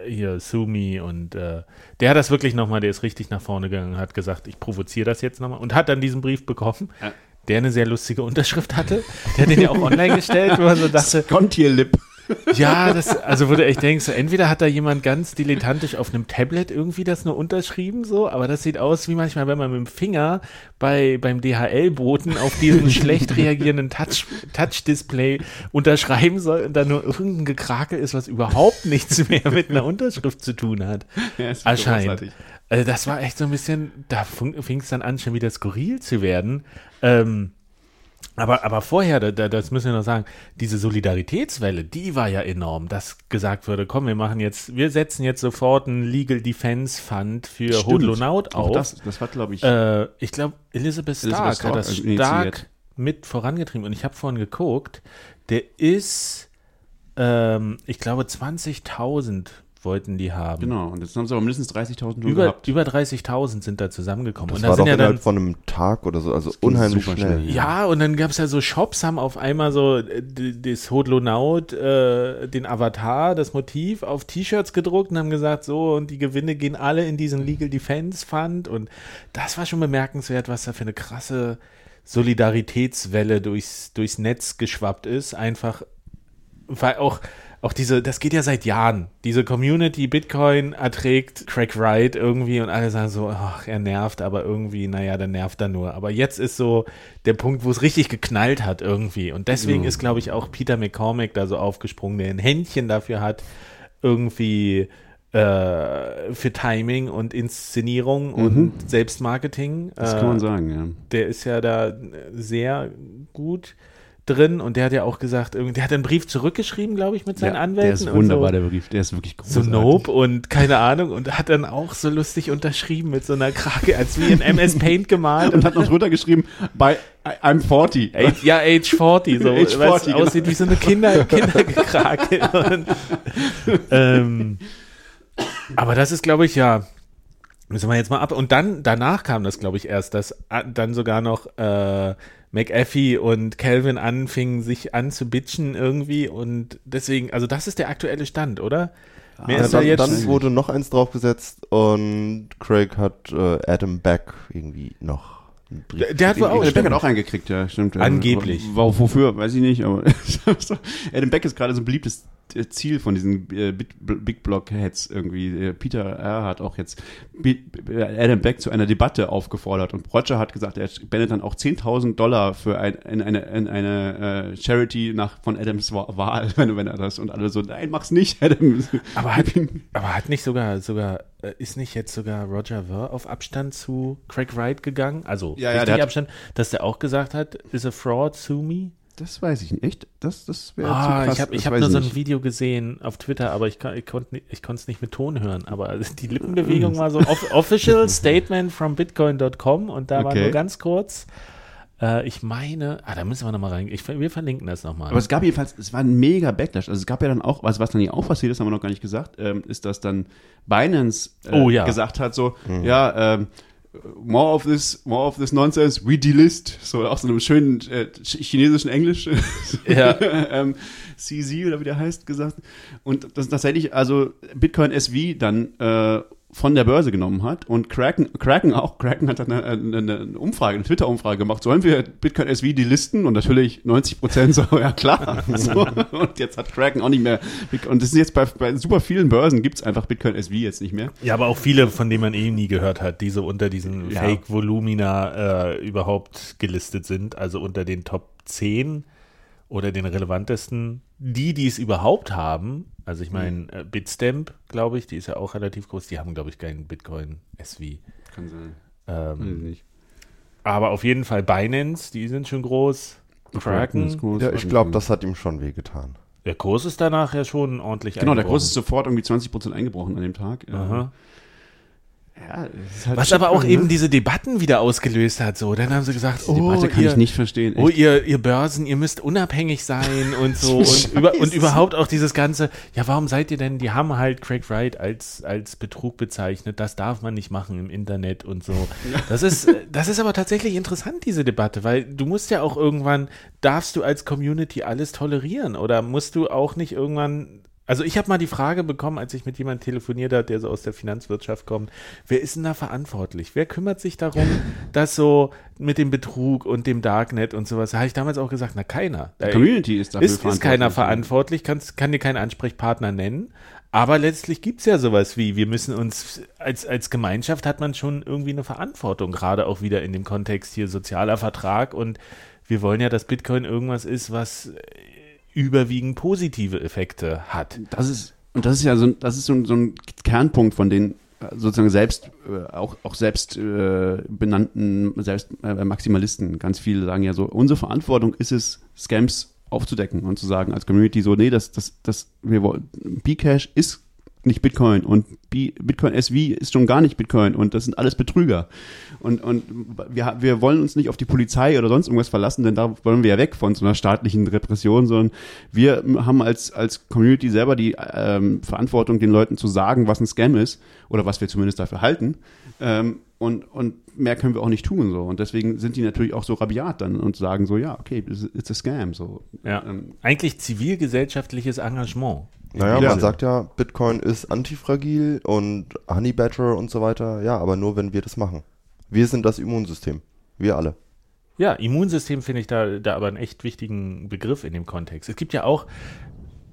äh, hier, sue me und äh, der hat das wirklich nochmal, der ist richtig nach vorne gegangen und hat gesagt, ich provoziere das jetzt nochmal und hat dann diesen Brief bekommen, Ja. Der eine sehr lustige Unterschrift hatte. Der hat den ja auch online gestellt, wo man so dachte, Scontierlip. ja, das, also wo du echt denkst, so, entweder hat da jemand ganz dilettantisch auf einem Tablet irgendwie das nur unterschrieben, so, aber das sieht aus wie manchmal, wenn man mit dem Finger bei, beim DHL-Boten auf diesen schlecht reagierenden Touch, Touch-Display unterschreiben soll und da nur irgendein Gekrakel ist, was überhaupt nichts mehr mit einer Unterschrift zu tun hat. Ja, ist Erscheint. großartig. Also das war echt so ein bisschen, da fing es dann an, schon wieder skurril zu werden. Ähm, aber, aber vorher, da, da, das müssen wir noch sagen, diese Solidaritätswelle, die war ja enorm, dass gesagt wurde, komm, wir machen jetzt, wir setzen jetzt sofort einen Legal Defense Fund für Stimmt. Hodlonaut Auch auf. das, das war, glaube ich, Äh, ich glaube, Elizabeth Stark Stark hat das initiiert. stark mit vorangetrieben. Und ich habe vorhin geguckt, der ist, ähm, ich glaube, 20.000 wollten die haben. genau. Und jetzt haben sie aber mindestens 30.000 schon Über, gehabt. über 30.000 sind da zusammengekommen. Das und war doch ja innerhalb dann von einem Tag oder so, also unheimlich super schnell. schnell, Ja, und dann gab es ja so Shops, haben auf einmal so äh, das Hodlonaut, äh, den Avatar, das Motiv auf T-Shirts gedruckt und haben gesagt, so, und die Gewinne gehen alle in diesen Legal Defense Fund. Und das war schon bemerkenswert, was da für eine krasse Solidaritätswelle durchs, durchs Netz geschwappt ist. Einfach, weil auch, auch diese, das geht ja seit Jahren. Diese Community Bitcoin erträgt Craig Wright irgendwie und alle sagen so, ach, er nervt, aber irgendwie, naja, dann nervt er nur. Aber jetzt ist so der Punkt, wo es richtig geknallt hat irgendwie. Und deswegen ist, glaube ich, auch Peter McCormack da so aufgesprungen, der ein Händchen dafür hat, irgendwie äh, für Timing und Inszenierung und Selbstmarketing. Das äh, kann man sagen, ja. der ist ja da sehr gut drin und der hat ja auch gesagt, der hat einen Brief zurückgeschrieben, glaube ich, mit seinen ja, Anwälten. Der ist wunderbar, und der Brief. Der ist wirklich so, so großartig. Nope und keine Ahnung und hat dann auch so lustig unterschrieben mit so einer Krake, als wie in MS Paint gemalt. Und hat noch drunter geschrieben, bei I'm 40. Age, ja, Age 40, so, Age weil 40, es aussieht wie so eine Kinder, Kindergekrake. Und, ähm, aber das ist, glaube ich, ja, müssen wir jetzt mal ab. Und dann, danach kam das, glaube ich, erst, dass äh, dann sogar noch äh, McAfee und Calvin anfingen, sich anzubitchen irgendwie. Und deswegen, also das ist der aktuelle Stand, oder? Mehr Ja, ist dann, jetzt. dann wurde noch eins draufgesetzt und Craig hat äh, Adam Beck irgendwie noch einen Brief. der, der hat wohl auch. Adam Beck hat auch eingekriegt, ja, stimmt. Angeblich. Wofür, weiß ich nicht, aber Adam Beck ist gerade so ein beliebtes äh, Ziel von diesen äh, Big Block Heads irgendwie. Äh, Peter R. hat auch jetzt Adam Beck zu einer Debatte aufgefordert und Roger hat gesagt, er spendet dann auch 10.000 Dollar für ein, in eine, in eine äh, Charity nach, von Adams Wa- Wahl, wenn, wenn er das und alle so, nein, mach's nicht, Adam. Aber hat, aber hat nicht sogar, sogar, äh, ist nicht jetzt sogar Roger Ver auf Abstand zu Craig Wright gegangen? Also Ja, ja, richtig Abstand, dass der auch gesagt hat, is a fraud, sue me? Das weiß ich nicht. Echt? Das, das wäre Ah, zu krass. ich habe ich hab nur so ein. Video gesehen auf Twitter, aber ich, kann- ich konnte ich es nicht mit Ton hören. Aber die Lippenbewegung war so off official statement from bitcoin.com und da war Okay. nur ganz kurz. Äh, ich meine, ah, da müssen wir nochmal rein. Ich, wir verlinken das nochmal. Aber es gab jedenfalls, es war ein mega Backlash. Also es gab ja dann auch, was, was dann hier auch passiert ist, haben wir noch gar nicht gesagt, ähm, ist, dass dann Binance äh, Oh, ja. gesagt hat, so, ja, ähm, more of this, more of this nonsense, we delist. So auch so einem schönen äh, ch- chinesischen Englisch. Ja. ähm, CZ oder wie der heißt, gesagt. Und das tatsächlich, also Bitcoin SV dann äh, von der Börse genommen hat und Kraken, Kraken auch, Kraken hat dann eine, eine, eine Umfrage, eine Twitter-Umfrage gemacht, sollen wir Bitcoin SV delisten? Und natürlich 90 Prozent so, ja klar. So. Und jetzt hat Kraken auch nicht mehr, und das ist jetzt bei, bei super vielen Börsen gibt's einfach Bitcoin SV jetzt nicht mehr. Ja, aber auch viele, von denen man eh nie gehört hat, die so unter diesen Ja. Fake-Volumina äh, überhaupt gelistet sind, also unter den Top 10 oder den relevantesten, die, die es überhaupt haben, also ich meine, äh, Bitstamp, glaube ich, die ist ja auch relativ groß, die haben, glaube ich, keinen Bitcoin SV. Kann sein. Ähm, nicht. aber auf jeden Fall Binance, die sind schon groß. Kraken, Ja, ich glaube, das hat ihm schon wehgetan. der Kurs ist danach ja schon ordentlich Genau, der eingebrochen. Kurs ist sofort irgendwie 20 Prozent eingebrochen an dem Tag. Äh, Aha. Ja, halt Was aber auch Shitcoin, eben ne? diese Debatten wieder ausgelöst hat, so. Dann haben sie gesagt, Die oh, Debatte kann ihr, ich nicht verstehen. Oh, echt. ihr, ihr Börsen, ihr müsst unabhängig sein und so. und, über, und überhaupt auch dieses ganze, ja, warum seid ihr denn, die haben halt Craig Wright als, als Betrug bezeichnet, das darf man nicht machen im Internet und so. Das ist, das ist aber tatsächlich interessant, diese Debatte, weil du musst ja auch irgendwann, darfst du als Community alles tolerieren oder musst du auch nicht irgendwann also ich habe mal die Frage bekommen, als ich mit jemandem telefoniert habe, der so aus der Finanzwirtschaft kommt, wer ist denn da verantwortlich? Wer kümmert sich darum, dass so mit dem Betrug und dem Darknet und sowas, da habe ich damals auch gesagt, na keiner. Die Community ist dafür ist, ist keiner verantwortlich. verantwortlich, kann, kann dir keinen Ansprechpartner nennen. Aber letztlich gibt es ja sowas wie, wir müssen uns, als, als Gemeinschaft hat man schon irgendwie eine Verantwortung, gerade auch wieder in dem Kontext hier sozialer Vertrag und wir wollen ja, dass Bitcoin irgendwas ist, was überwiegend positive Effekte hat. Das ist, und das ist ja so, ein- das ist so, so ein Kernpunkt von den sozusagen selbst, äh, auch, auch selbst äh, benannten, selbst äh, Maximalisten. Ganz viele sagen ja so, unsere Verantwortung ist es, Scams aufzudecken und zu sagen als Community so, nee, das, das, das, wir wollen, Bcash ist nicht Bitcoin und Bitcoin SV ist schon gar nicht Bitcoin und das sind alles Betrüger. Und, und wir, wir wollen uns nicht auf die Polizei oder sonst irgendwas verlassen, denn da wollen wir ja weg von so einer staatlichen Repression, sondern wir haben als, als Community selber die ähm, Verantwortung, den Leuten zu sagen, was ein Scam ist oder was wir zumindest dafür halten. Ähm, und, und mehr können wir auch nicht tun. So. Und deswegen sind die natürlich auch so rabiat dann und sagen so, ja, okay, it's it's a scam. So. Ja. Ähm, Eigentlich zivilgesellschaftliches Engagement. Naja, Ja. man sagt ja, Bitcoin ist antifragil und Honey Badger und so weiter. Ja, aber nur, wenn wir das machen. Wir sind das Immunsystem. Wir alle. Ja, Immunsystem finde ich da, da aber einen echt wichtigen Begriff in dem Kontext. Es gibt ja auch,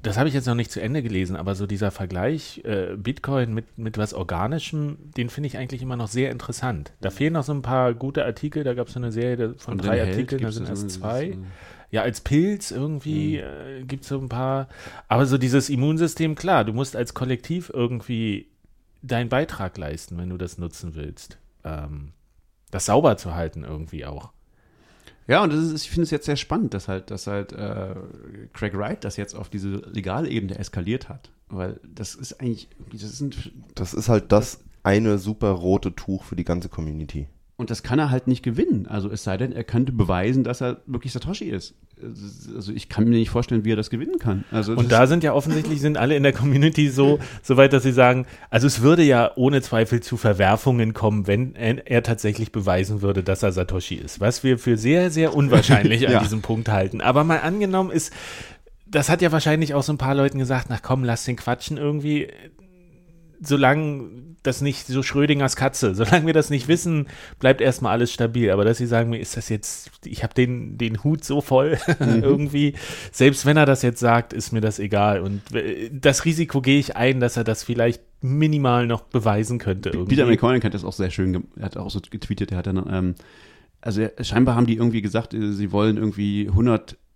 das habe ich jetzt noch nicht zu Ende gelesen, aber so dieser Vergleich äh, Bitcoin mit, mit was Organischem, den finde ich eigentlich immer noch sehr interessant. Da fehlen noch so ein paar gute Artikel, da gab es so eine Serie von Von drei Artikeln, da sind erst zwei. äh, Ja, als Pilz irgendwie äh, gibt es so ein paar. Aber so dieses Immunsystem, klar, du musst als Kollektiv irgendwie deinen Beitrag leisten, wenn du das nutzen willst. Ähm, das sauber zu halten irgendwie auch. Ja, und das ist, ich finde es jetzt sehr spannend, dass halt, dass halt äh, Craig Wright das jetzt auf diese legale Ebene eskaliert hat. Weil das ist eigentlich, das sind, Das ist halt das eine super rote Tuch für die ganze Community. Und das kann er halt nicht gewinnen. Also es sei denn, er könnte beweisen, dass er wirklich Satoshi ist. Also ich kann mir nicht vorstellen, wie er das gewinnen kann. Also Und da sind ja offensichtlich sind alle in der Community so, so weit, dass sie sagen, also es würde ja ohne Zweifel zu Verwerfungen kommen, wenn er, er tatsächlich beweisen würde, dass er Satoshi ist. Was wir für sehr, sehr unwahrscheinlich an Ja. diesem Punkt halten. Aber mal angenommen ist, das hat ja wahrscheinlich auch so ein paar Leuten gesagt, na komm, lass den quatschen irgendwie. Solange das nicht so Schrödingers Katze, solange wir das nicht wissen, bleibt erstmal alles stabil. Aber dass sie sagen, mir ist das jetzt, ich habe den, den Hut so voll irgendwie, selbst wenn er das jetzt sagt, ist mir das egal. Und äh, das Risiko gehe ich ein, dass er das vielleicht minimal noch beweisen könnte. Irgendwie. Peter McCormick hat das auch sehr schön, er hat auch so getweetet, er hat dann, ähm, also scheinbar haben die irgendwie gesagt, äh, sie wollen irgendwie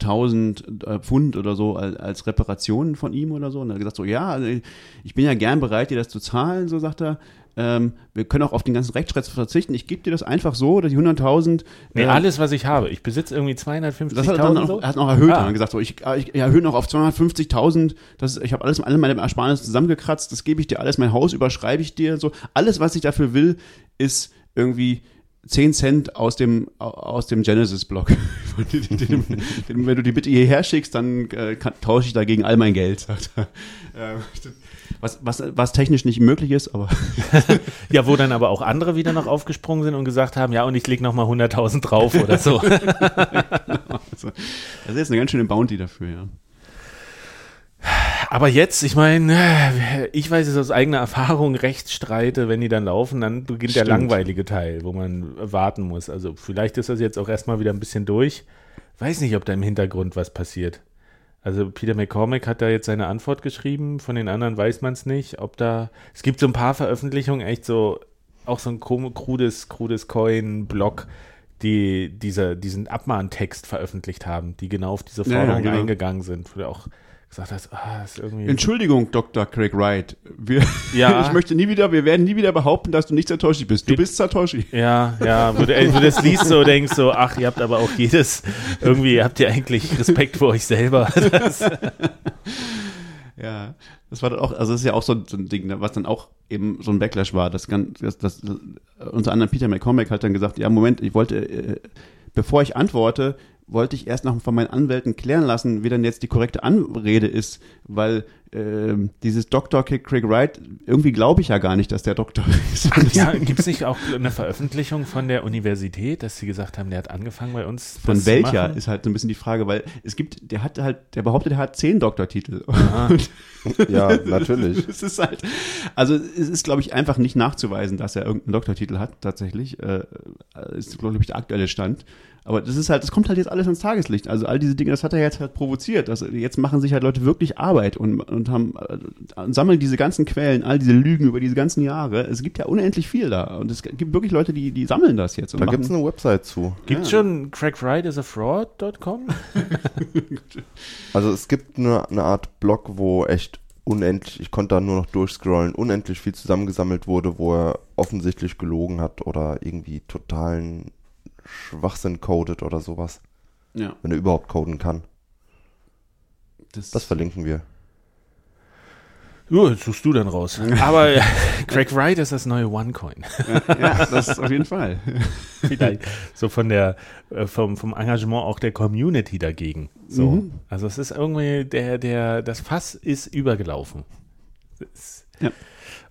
100.000 äh, Pfund oder so als, als Reparation von ihm oder so. Und er hat gesagt so, ja, also ich bin ja gern bereit, dir das zu zahlen, so sagt er. Ähm, wir können auch auf den ganzen Rechtsstreit verzichten. Ich gebe dir das einfach so, dass die 100.000 Nee, äh, alles, was ich habe. Ich besitze irgendwie das hat er dann 250.000 so. er hat noch erhöht, Ah. er hat gesagt so, ich, ich erhöhe noch auf 250.000, das ist- ich habe alles alle meine Ersparnisse zusammengekratzt, das gebe ich dir alles, mein Haus überschreibe ich dir so, alles was ich dafür will, ist irgendwie 10 Cent aus dem aus dem Genesis Block. Wenn du die bitte hierher schickst, dann äh, kann, tausche ich dagegen all mein Geld, sagt er. Ähm, was, was, was technisch nicht möglich ist, aber Ja, wo dann aber auch andere wieder noch aufgesprungen sind und gesagt haben, ja, und ich lege nochmal 100.000 drauf oder so. also, das ist jetzt eine ganz schöne Bounty dafür, ja. Aber jetzt, ich meine, ich weiß es aus eigener Erfahrung, Rechtsstreite, wenn die dann laufen, dann beginnt der Stimmt. langweilige Teil, wo man warten muss. Also vielleicht ist das jetzt auch erstmal wieder ein bisschen durch. Weiß nicht, ob da im Hintergrund was passiert. Also Peter McCormack hat da jetzt seine Antwort geschrieben, von den anderen weiß man es nicht, ob da, es gibt so ein paar Veröffentlichungen, echt so, auch so ein krudes, krudes Coin-Blog, die dieser, diesen Abmahntext veröffentlicht haben, die genau auf diese Ja, ja, Forderung genau. eingegangen sind, auch gesagt hast, ah, ist irgendwie... Entschuldigung, Dr. Craig Wright. Wir, Ja. ich möchte nie wieder, wir werden nie wieder behaupten, dass du nicht Satoshi bist. Du bist Satoshi. Ja, ja, wo du, wo du das liest so, denkst so, ach, ihr habt aber auch jedes, irgendwie habt ihr eigentlich Respekt vor euch selber. Das, Ja, das war dann auch, also das ist ja auch so, so ein Ding, ne, was dann auch eben so ein Backlash war. Das, das, das, das unter anderem Peter McCormack hat dann gesagt, ja, Moment, ich wollte, äh, bevor ich antworte, wollte ich erst noch von meinen Anwälten klären lassen, wie dann jetzt die korrekte Anrede ist, weil ähm, dieses Dr. Craig Wright, irgendwie glaube ich ja gar nicht, dass der Doktor ist. ja, gibt es nicht auch eine Veröffentlichung von der Universität, dass sie gesagt haben, der hat angefangen bei uns. Von das zu welcher machen? ist halt so ein bisschen die Frage, weil es gibt, der hat halt, der behauptet, er hat zehn Doktortitel. Ja, natürlich. Es ist halt, also es ist, glaube ich, einfach nicht nachzuweisen, dass er irgendeinen Doktortitel hat, tatsächlich. Äh, ist, glaube ich, der aktuelle Stand. Aber das ist halt, das kommt halt jetzt alles ans Tageslicht. Also all diese Dinge, das hat er jetzt halt provoziert. Das, jetzt machen sich halt Leute wirklich Arbeit und, und haben äh, sammeln diese ganzen Quellen, all diese Lügen über diese ganzen Jahre. Es gibt ja unendlich viel da. Und es gibt wirklich Leute, die, die sammeln das jetzt. Und Da gibt es eine Website zu. Gibt's Ja. schon crackrightisafraud.com? Also es gibt eine, eine Art Blog, wo echt unendlich, ich konnte da nur noch durchscrollen, unendlich viel zusammengesammelt wurde, wo er offensichtlich gelogen hat oder irgendwie totalen Schwachsinn codet oder sowas. Ja, Wenn er überhaupt coden kann. das, Das verlinken wir. Ja, das suchst du dann raus. Aber äh, Craig Wright ist das neue OneCoin. ja, das auf jeden Fall. Vielleicht so von der, äh, vom, vom Engagement auch der Community dagegen. So. Mhm. Also es ist irgendwie, der, der, das Fass ist übergelaufen. Ja.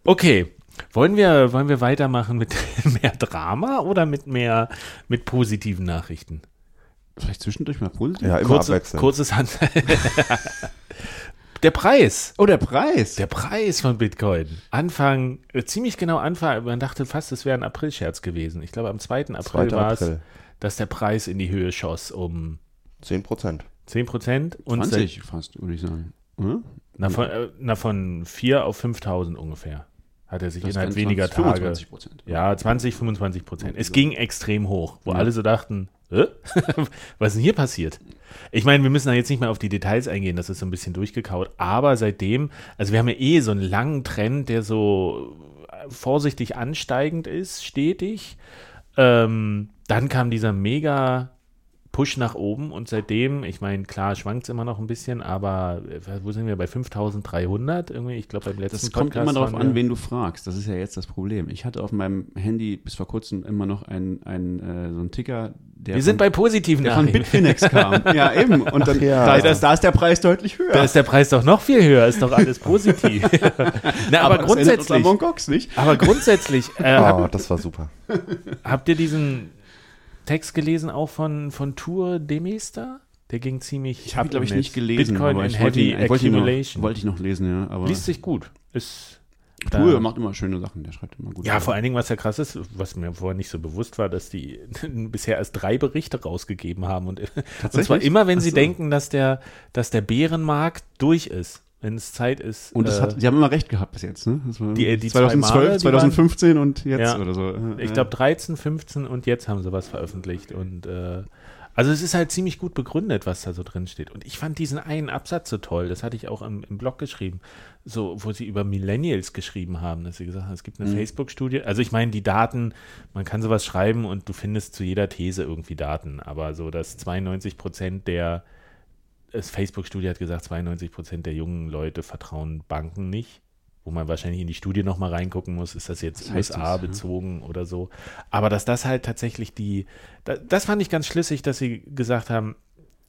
Okay. Wollen wir, wollen wir weitermachen mit mehr Drama oder mit mehr, mit positiven Nachrichten? Vielleicht zwischendurch mal positiv. Ja, immer Kurze, kurzes Hand. Der Preis. Oh, der Preis. Der Preis von Bitcoin. Anfang, äh, ziemlich genau Anfang, man dachte fast, es wäre ein Aprilscherz gewesen. Ich glaube, am 2. April 2. war es, April. dass der Preis in die Höhe schoss um 10 Prozent. 10 Prozent. Und 20 fast, würde ich sagen. Oder? Na, von, äh, na, von 4 auf 5000 ungefähr. Hat er sich Das innerhalb kann weniger 20, Tage. 25 Prozent. Ja, 20, 25 Prozent. Es ging extrem hoch, wo Ja. alle so dachten, äh? was ist denn hier passiert? Ich meine, wir müssen da jetzt nicht mehr auf die Details eingehen, das ist so ein bisschen durchgekaut, aber seitdem, also wir haben ja eh so einen langen Trend, der so äh, vorsichtig ansteigend ist, stetig. Ähm, dann kam dieser mega Push nach oben und seitdem, ich meine, klar, schwankt es immer noch ein bisschen, aber äh, wo sind wir bei 5300 irgendwie? Ich glaube, beim letzten Das kommt Podcast immer darauf an, wen du fragst. Das ist ja jetzt das Problem. Ich hatte auf meinem Handy bis vor kurzem immer noch einen, einen, äh, so einen Ticker, der, Wir sind bei positiven der von. Bitfinex kam. ja, eben. Und dann, ja. da, ist das, da ist der Preis deutlich höher. Da ist der Preis doch noch viel höher, ist doch alles positiv. Na, aber, das erinnert uns an grundsätzlich, Mongox, nicht? aber grundsätzlich, äh, Oh, das war super. habt ihr diesen Text gelesen auch von, von Tour Demester? Der ging ziemlich Ich habe, ab glaube ich, nicht gelesen. Bitcoin aber ich wollte Heavy ihn, ich wollte ihn, noch, Accumulation. wollte ich noch lesen, ja. Aber Liest sich gut. Ist Tour macht immer schöne Sachen, der schreibt immer gut. Ja, vor allen Dingen, was ja krass ist, was mir vorher nicht so bewusst war, dass die bisher erst drei Berichte rausgegeben haben. Und, und zwar immer, wenn Ach sie so. denken, dass der, dass der Bärenmarkt durch ist, wenn es Zeit ist. Und das äh, hat, die haben immer recht gehabt bis jetzt, ne? Die- die zwei 2012, Male, die 2015 und jetzt Ja. oder so. Ich glaube 13, 15 und jetzt haben sie was veröffentlicht. Und äh, also es ist halt ziemlich gut begründet, was da so drin steht. Und ich fand diesen einen Absatz so toll, das hatte ich auch im, im Blog geschrieben, so, wo sie über Millennials geschrieben haben, dass sie gesagt haben, es gibt eine Mhm. Facebook-Studie. Also ich meine, die Daten, man kann sowas schreiben und du findest zu jeder These irgendwie Daten, aber so, dass 92 Prozent der, das Facebook-Studie hat gesagt, 92 Prozent der jungen Leute vertrauen Banken nicht wo man wahrscheinlich in die Studie nochmal reingucken muss, ist das jetzt USA das, ja? bezogen oder so. Aber dass das halt tatsächlich die, da, das fand ich ganz schlüssig, dass sie gesagt haben,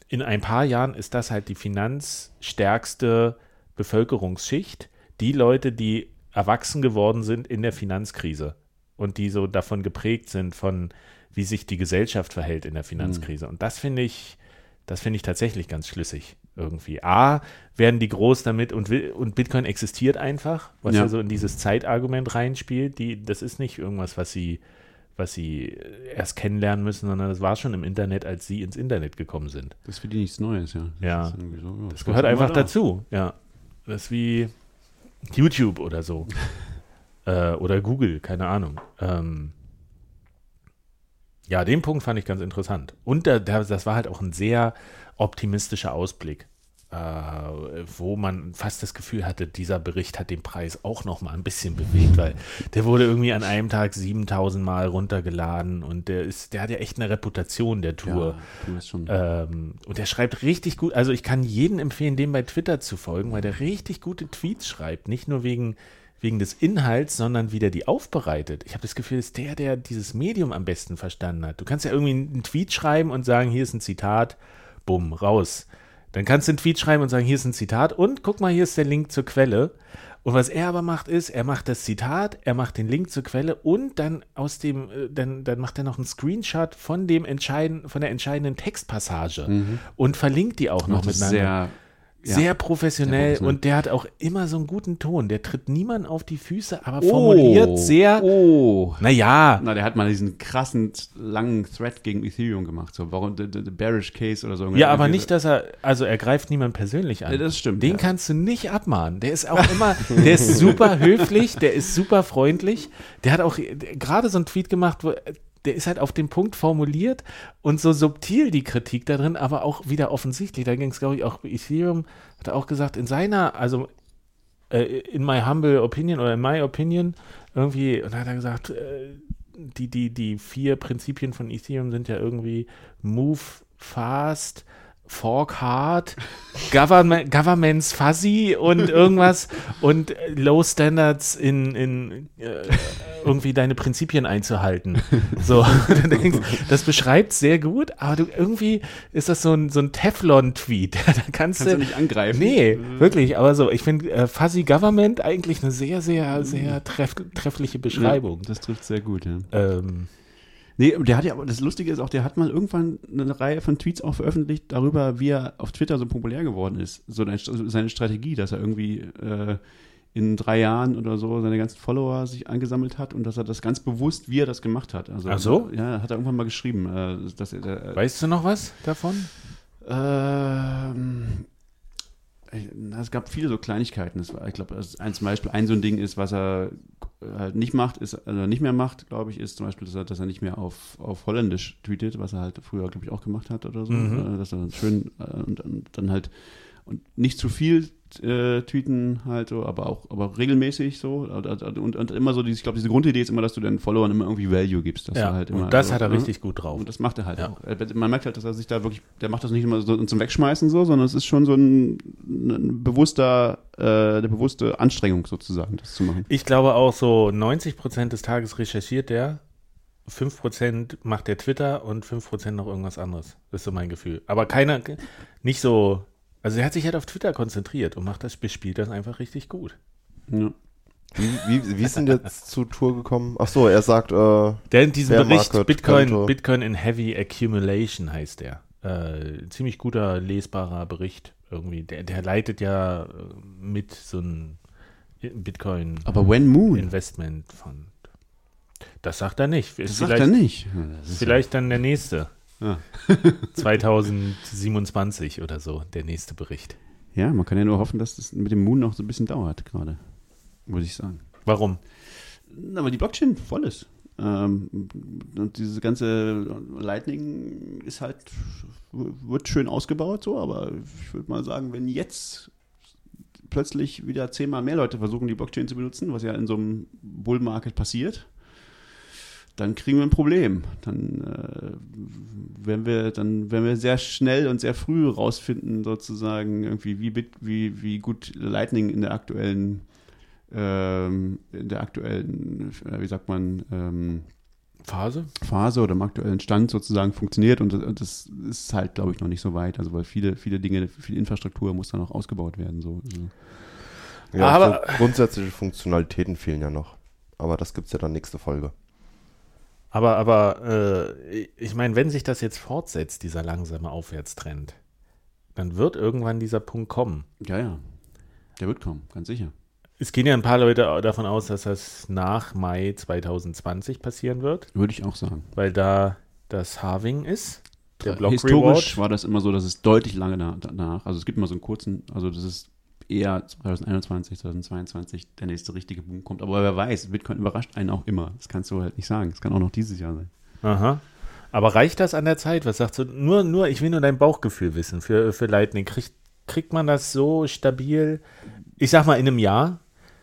in ein paar Jahren ist das halt die finanzstärkste Bevölkerungsschicht, die Leute, die erwachsen geworden sind in der Finanzkrise und die so davon geprägt sind, von wie sich die Gesellschaft verhält in der Finanzkrise. Und das finde ich, das finde ich tatsächlich ganz schlüssig irgendwie. A, werden die groß damit und, und Bitcoin existiert einfach, was ja. So in dieses Zeitargument reinspielt. Die, das ist nicht irgendwas, was sie, was sie äh, erst kennenlernen müssen, sondern das war schon im Internet, als sie ins Internet gekommen sind. Das ist für die nichts Neues, ja. Das Ja. so, ja, Das war gehört einfach da. dazu, ja. Das ist wie YouTube oder so. äh, oder Google, keine Ahnung. Ähm, ja, den Punkt fand ich ganz interessant. Und da, da, das war halt auch ein sehr optimistischer Ausblick, äh, wo man fast das Gefühl hatte, dieser Bericht hat den Preis auch noch mal ein bisschen bewegt, weil der wurde irgendwie an einem Tag 7000 Mal runtergeladen und der ist, der hat ja echt eine Reputation, der Tour. Ja. Ähm, und der schreibt richtig gut. Also ich kann jedem empfehlen, dem bei Twitter zu folgen, weil der richtig gute Tweets schreibt. Nicht nur wegen, wegen des Inhalts, sondern wie der die aufbereitet. Ich habe das Gefühl, das ist der, der dieses Medium am besten verstanden hat. Du kannst ja irgendwie einen Tweet schreiben und sagen, hier ist ein Zitat, bumm, raus. Dann kannst du einen Tweet schreiben und sagen, hier ist ein Zitat und guck mal, hier ist der Link zur Quelle. Und was er aber macht, ist, er macht das Zitat, er macht den Link zur Quelle und dann aus dem, äh, dann, dann macht er noch einen Screenshot von dem entscheiden, von der entscheidenden Textpassage und verlinkt die auch noch miteinander. sehr, ja. Sehr professionell Sehr und der hat auch immer so einen guten Ton. Der tritt niemand auf die Füße, aber formuliert sehr. Oh. Naja, Na, der hat mal diesen krassen, langen Thread gegen Ethereum gemacht. So, warum, the, the, the bearish case oder so. ja, aber nicht, dass er, also er greift niemand persönlich an. Ja, das stimmt, Den ja. kannst du nicht abmahnen. Der ist auch immer, der ist super höflich, der ist super freundlich. Der hat auch gerade so einen Tweet gemacht, wo der ist halt auf den Punkt formuliert und so subtil die Kritik da drin, aber auch wieder offensichtlich. Da ging es, glaube ich, auch Ethereum, hat er auch gesagt, in seiner, also äh, in my humble opinion oder in my opinion, irgendwie, und da hat er gesagt, äh, die, die, die vier Prinzipien von Ethereum sind ja irgendwie Move fast, Fork hard, Government, Governments fuzzy und irgendwas und Low Standards in, in äh, irgendwie deine Prinzipien einzuhalten. So, denkst, das beschreibt sehr gut, aber du, irgendwie ist das so ein, so ein Teflon-Tweet. da kannst, Kannst du nicht angreifen. Nee, wirklich, aber so, ich finde äh, Fuzzy Government eigentlich eine sehr, sehr, sehr treff, treffliche Beschreibung. Ja, das trifft sehr gut, ja. Ähm, Nee, der hat ja, aber das Lustige ist auch, der hat mal irgendwann eine Reihe von Tweets auch veröffentlicht darüber, wie er auf Twitter so populär geworden ist. So eine- seine Strategie, dass er irgendwie äh, in drei Jahren oder so seine ganzen Follower sich angesammelt hat und dass er das ganz bewusst, wie er das gemacht hat. Also, Ach so? Ja, hat er irgendwann mal geschrieben. Äh, dass er, der, weißt du noch was davon? ähm, na, es gab viele so Kleinigkeiten. War, ich glaube, ein zum Beispiel ein so ein Ding ist, was er halt nicht macht, ist, also nicht mehr macht, glaube ich, ist zum Beispiel, dass er, dass er nicht mehr auf, auf Holländisch tweetet, was er halt früher, glaube ich, auch gemacht hat oder so. Mhm. Äh, Dass er schön äh, und, und dann halt und nicht zu viel äh, tweeten halt so, aber auch aber regelmäßig so und, und, immer so, diese, ich glaube, diese Grundidee ist immer, dass du deinen Followern immer irgendwie Value gibst. Dass Ja, halt immer, und das so, hat er ne? richtig gut drauf. Und das macht er halt Ja. auch. Man merkt halt, dass er sich da wirklich, der macht das nicht immer so zum Wegschmeißen so, sondern es ist schon so ein, ein bewusster, äh, eine bewusste Anstrengung sozusagen, das zu machen. Ich glaube auch so 90 Prozent des Tages recherchiert der, 5 Prozent macht der Twitter und 5 Prozent noch irgendwas anderes. Das ist so mein Gefühl. Aber keiner, nicht so, also er hat sich halt auf Twitter konzentriert und macht das, bespielt das einfach richtig gut. Ja. Wie, wie, wie ist denn jetzt zur Tour gekommen? Ach so, er sagt, äh, Der in diesem Bericht Market Bitcoin, könnte- Bitcoin in Heavy Accumulation heißt der. Äh, ziemlich guter, lesbarer Bericht irgendwie. Der, der leitet ja äh, mit so ein Bitcoin Aber When Moon, Investment Fund. Das sagt er nicht. das sagt er nicht. Vielleicht dann der nächste. Ja. 2027 oder so, der nächste Bericht. Ja, man kann ja nur hoffen, dass das mit dem Moon noch so ein bisschen dauert gerade, muss ich sagen. Warum? Na, weil die Blockchain voll ist. Ähm, und diese ganze Lightning ist halt, wird schön ausgebaut, so, aber ich würde mal sagen, wenn jetzt plötzlich wieder zehnmal mehr Leute versuchen, die Blockchain zu benutzen, was ja in so einem Bull Market passiert, dann kriegen wir ein Problem. Dann äh, werden wir, dann werden wir sehr schnell und sehr früh rausfinden, sozusagen, irgendwie, wie, Bit, wie, wie gut Lightning in der aktuellen ähm, in der aktuellen, äh, wie sagt man, ähm, Phase? Phase oder im aktuellen Stand sozusagen funktioniert und, und das ist halt, glaube ich, noch nicht so weit. Also weil viele, viele Dinge, viel Infrastruktur muss da noch ausgebaut werden. So. Ja, Aber- glaub, grundsätzliche Funktionalitäten fehlen ja noch. Aber das gibt's ja dann nächste Folge. Aber, aber äh, ich meine, wenn sich das jetzt fortsetzt, dieser langsame Aufwärtstrend, dann wird irgendwann dieser Punkt kommen. ja, ja. Der wird kommen, ganz sicher. Es gehen ja ein paar Leute davon aus, dass das nach Mai 2020 passieren wird, Würde ich auch sagen. weil da das Halving ist. Der Block Historisch Reward. war das immer so, dass es deutlich lange na- danach, also es gibt immer so einen kurzen, also das ist eher 2021, 2022 der nächste richtige Boom kommt. Aber wer weiß, Bitcoin überrascht einen auch immer. Das kannst du halt nicht sagen. Das kann auch noch dieses Jahr sein. Aha. Aber reicht das an der Zeit? Was sagst du? Nur, nur, ich will nur dein Bauchgefühl wissen für, für Lightning. Kriegt, kriegt man das so stabil? Ich sag mal, in einem Jahr?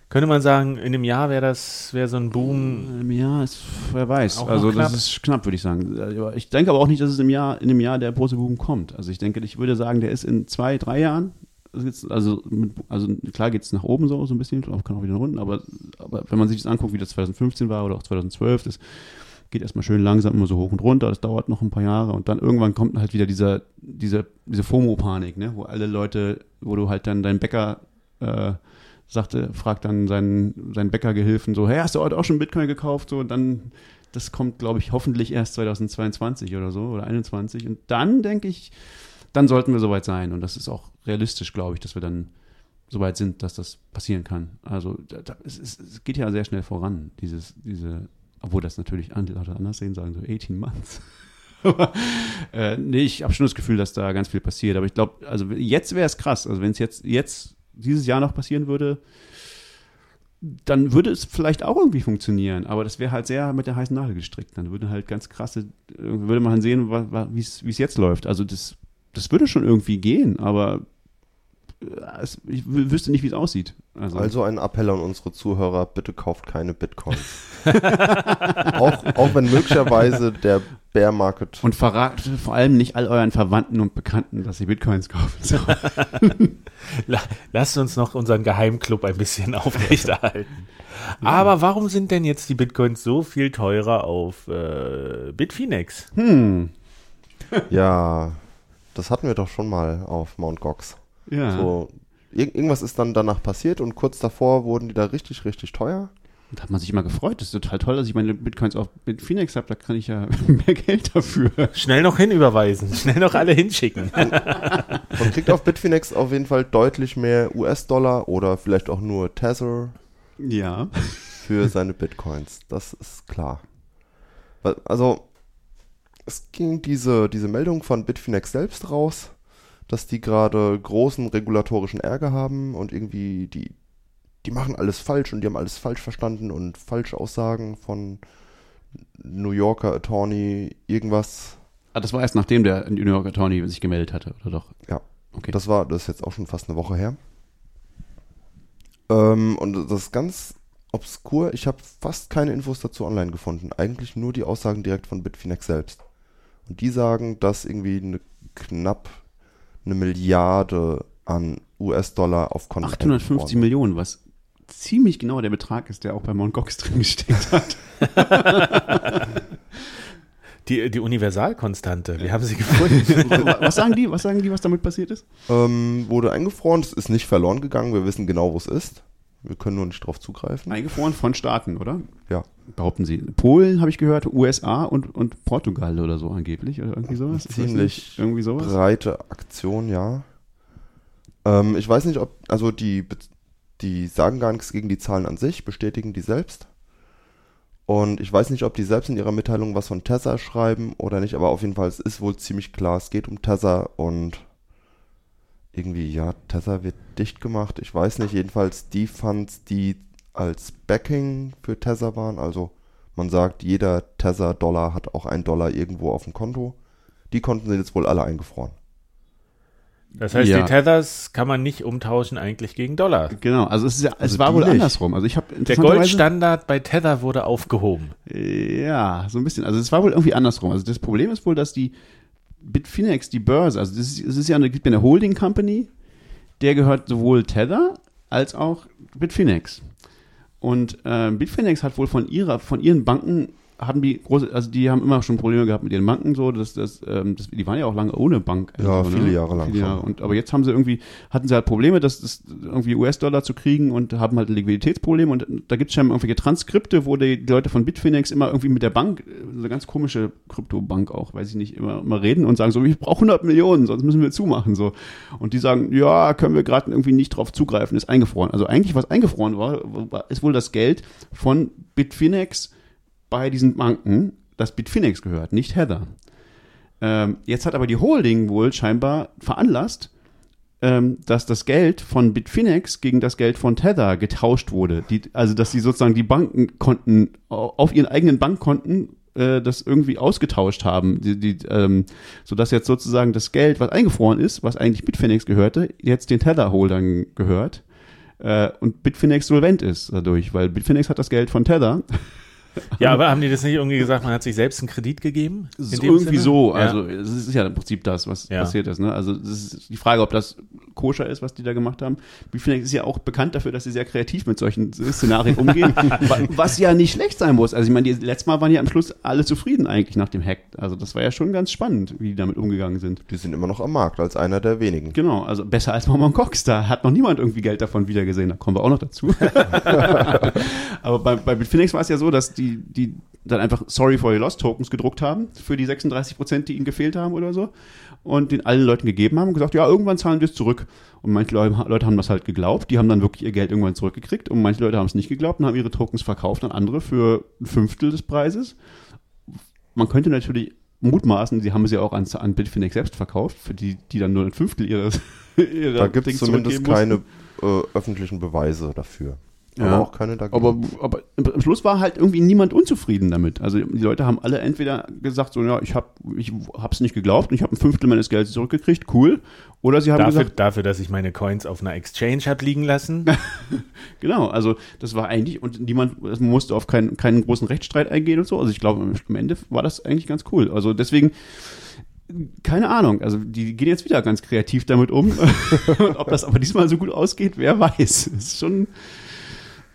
Könnte man sagen, in einem Jahr wäre das, wäre so ein Boom. Ähm, Ja, ist, wer weiß. Also das ist knapp, würde ich sagen. Aber Ich denke aber auch nicht, dass es im Jahr, in einem Jahr der große Boom kommt. Also ich denke, ich würde sagen, der ist in zwei, drei Jahren. Also, mit, also klar geht es nach oben so, so ein bisschen, kann auch wieder nach unten, aber, aber wenn man sich das anguckt, wie das 2015 war oder auch 2012, das geht erstmal schön langsam immer so hoch und runter, das dauert noch ein paar Jahre und dann irgendwann kommt halt wieder dieser, dieser, diese FOMO-Panik, ne, wo alle Leute, wo du halt dann deinen Bäcker äh, sagte, fragt dann seinen, seinen Bäckergehilfen so, hey, hast du heute auch schon Bitcoin gekauft? So, und dann, das kommt, glaube ich, hoffentlich erst 2022 oder so oder 21. Und dann denke ich, dann sollten wir soweit sein. Und das ist auch realistisch, glaube ich, dass wir dann soweit sind, dass das passieren kann. Also da, da, es, es, es geht ja sehr schnell voran, dieses, diese, obwohl das natürlich andere anders sehen, sagen so 18 months. Aber äh, nee, ich habe schon das Gefühl, dass da ganz viel passiert. Aber ich glaube, also jetzt wäre es krass. Also wenn es jetzt, jetzt dieses Jahr noch passieren würde, dann würde es vielleicht auch irgendwie funktionieren, aber das wäre halt sehr mit der heißen Nadel gestrickt. Dann würde halt ganz krasse, würde man sehen, wie es jetzt läuft. Also das, das würde schon irgendwie gehen, aber äh, es, ich wü- wüsste nicht, wie es aussieht. Also, Also ein Appell an unsere Zuhörer, bitte kauft keine Bitcoins. auch, auch wenn möglicherweise der Bear Market und verrat vor allem nicht all euren Verwandten und Bekannten, dass sie Bitcoins kaufen sollen. La lasst uns noch unseren Geheimclub ein bisschen aufrechterhalten. Aber warum sind denn jetzt die Bitcoins so viel teurer auf äh, Bitfinex? Hm, Ja, das hatten wir doch schon mal auf Mount Gox. ja. So, ir irgendwas ist dann danach passiert und kurz davor wurden die da richtig, richtig teuer. Da hat man sich immer gefreut. Das ist total toll, dass ich meine Bitcoins auf Bitfinex habe. Da kann ich ja mehr Geld dafür. Schnell noch hinüberweisen, schnell noch alle hinschicken. Man kriegt auf Bitfinex auf jeden Fall deutlich mehr US-Dollar oder vielleicht auch nur Tether Ja. für seine Bitcoins. Das ist klar. Also, es ging diese, diese Meldung von Bitfinex selbst raus, dass die gerade großen regulatorischen Ärger haben und irgendwie die, die machen alles falsch und die haben alles falsch verstanden und falsche Aussagen von New Yorker Attorney, irgendwas. Ah, das war erst nachdem der New York Attorney sich gemeldet hatte, oder doch? Ja. Okay. Das war, das ist jetzt auch schon fast eine Woche her. Ähm, und das ist ganz obskur. Ich habe fast keine Infos dazu online gefunden. Eigentlich nur die Aussagen direkt von Bitfinex selbst. Und die sagen, dass irgendwie eine knapp eine Milliarde an US-Dollar auf Konten 850 Millionen, was ziemlich genau der Betrag ist, der auch bei Mt. Gox drin gesteckt hat. Die, die Universalkonstante, wir haben sie gefunden. was sagen die? Was sagen die, was damit passiert ist? ähm, wurde eingefroren. Es ist nicht verloren gegangen. Wir wissen genau, wo es ist. Wir können nur nicht drauf zugreifen. Eingefroren von Staaten, oder? Ja. Behaupten sie. Polen, habe ich gehört, USA und, und Portugal oder so angeblich, oder irgendwie sowas? Ziemlich Irgendwie sowas? breite Aktion, ja. Ähm, ich weiß nicht, ob, also die, die sagen gar nichts gegen die Zahlen an sich, bestätigen die selbst. Und ich weiß nicht, ob die selbst in ihrer Mitteilung was von Tether schreiben oder nicht, aber auf jeden Fall, es ist wohl ziemlich klar, es geht um Tether und irgendwie, ja, Tether wird dicht gemacht. Ich weiß nicht, jedenfalls die Funds, die als Backing für Tether waren, also man sagt, jeder Tether-Dollar hat auch einen Dollar irgendwo auf dem Konto. Die Konten sind jetzt wohl alle eingefroren. Das heißt, Ja. die Tethers kann man nicht umtauschen eigentlich gegen Dollar. Genau, also es, ist ja, es Also war wohl nicht. andersrum. Also ich habe Der Goldstandard bei Tether wurde aufgehoben. Ja, so ein bisschen. Also es war wohl irgendwie andersrum. Also das Problem ist wohl, dass die Bitfinex, die Börse, also das ist, es ist ja eine, gibt ja eine Holding Company, der gehört sowohl Tether als auch Bitfinex. Und äh, Bitfinex hat wohl von ihrer, von ihren Banken haben die große, also die haben immer schon Probleme gehabt mit ihren Banken so, dass das, ähm, das die waren ja auch lange ohne Bank. Ja, Also, viele Jahre lang Viele schon. Jahre. Und aber jetzt haben sie irgendwie, hatten sie halt Probleme, das, das irgendwie US-Dollar zu kriegen und haben halt ein Liquiditätsproblem und da gibt es scheinbar irgendwelche Transkripte, wo die, die Leute von Bitfinex immer irgendwie mit der Bank, so eine ganz komische Kryptobank auch, weiß ich nicht, immer, immer reden und sagen so, ich brauche 100 Millionen, sonst müssen wir zumachen so. Und die sagen, ja, können wir gerade irgendwie nicht drauf zugreifen, ist eingefroren. Also eigentlich, was eingefroren war, war ist wohl das Geld von Bitfinex bei diesen Banken, das Bitfinex gehört, nicht Heather. Ähm, jetzt hat aber die Holding wohl scheinbar veranlasst, ähm, dass das Geld von Bitfinex gegen das Geld von Tether getauscht wurde. Die, also, dass sie sozusagen die Bankenkonten au- auf ihren eigenen Bankkonten äh, das irgendwie ausgetauscht haben, die, die, ähm, sodass jetzt sozusagen das Geld, was eingefroren ist, was eigentlich Bitfinex gehörte, jetzt den Tether-Holdern gehört äh, und Bitfinex solvent ist dadurch, weil Bitfinex hat das Geld von Tether Ja, aber haben die das nicht irgendwie gesagt, man hat sich selbst einen Kredit gegeben? So, irgendwie Sinne? so. Ja. Also es ist ja im Prinzip das, was Ja. passiert ist. Ne? Also es ist die Frage, ob das koscher ist, was die da gemacht haben. Bitfinex ist ja auch bekannt dafür, dass sie sehr kreativ mit solchen Szenarien umgehen, wa- was ja nicht schlecht sein muss. Also ich meine, die letztes Mal waren ja am Schluss alle zufrieden eigentlich nach dem Hack. Also das war ja schon ganz spannend, wie die damit umgegangen sind. Die sind immer noch am Markt als einer der wenigen. Genau, also besser als Mormon Cox. Da hat noch niemand irgendwie Geld davon wiedergesehen. Da kommen wir auch noch dazu. Aber bei, bei Bitfinex war es ja so, dass die, die dann einfach Sorry for your Lost Tokens gedruckt haben für die 36 Prozent, die ihnen gefehlt haben oder so. Und den allen Leuten gegeben haben und gesagt, ja, irgendwann zahlen wir es zurück. Und manche Leute, haben das halt geglaubt. Die haben dann wirklich ihr Geld irgendwann zurückgekriegt. Und manche Leute haben es nicht geglaubt und haben ihre Tokens verkauft an andere für ein Fünftel des Preises. Man könnte natürlich mutmaßen, sie haben ja auch an, an Bitfinex selbst verkauft, für die, die dann nur ein Fünftel ihres ihrer Da gibt es zumindest keine äh, öffentlichen Beweise dafür. Ja. Aber auch keine dagegen. Aber, aber im im Schluss war halt irgendwie niemand unzufrieden damit. Also die Leute haben alle entweder gesagt, so ja, ich habe ich hab's nicht geglaubt und ich habe ein Fünftel meines Geldes zurückgekriegt, cool. Oder sie haben Dafür, gesagt, dafür, dass ich meine Coins auf einer Exchange hab liegen lassen. genau, also das war eigentlich, und niemand man musste auf keinen, keinen großen Rechtsstreit eingehen und so. Also ich glaube, am Ende war das eigentlich ganz cool. Also deswegen, keine Ahnung, also die gehen jetzt wieder ganz kreativ damit um. und ob das aber diesmal so gut ausgeht, wer weiß. Es ist schon.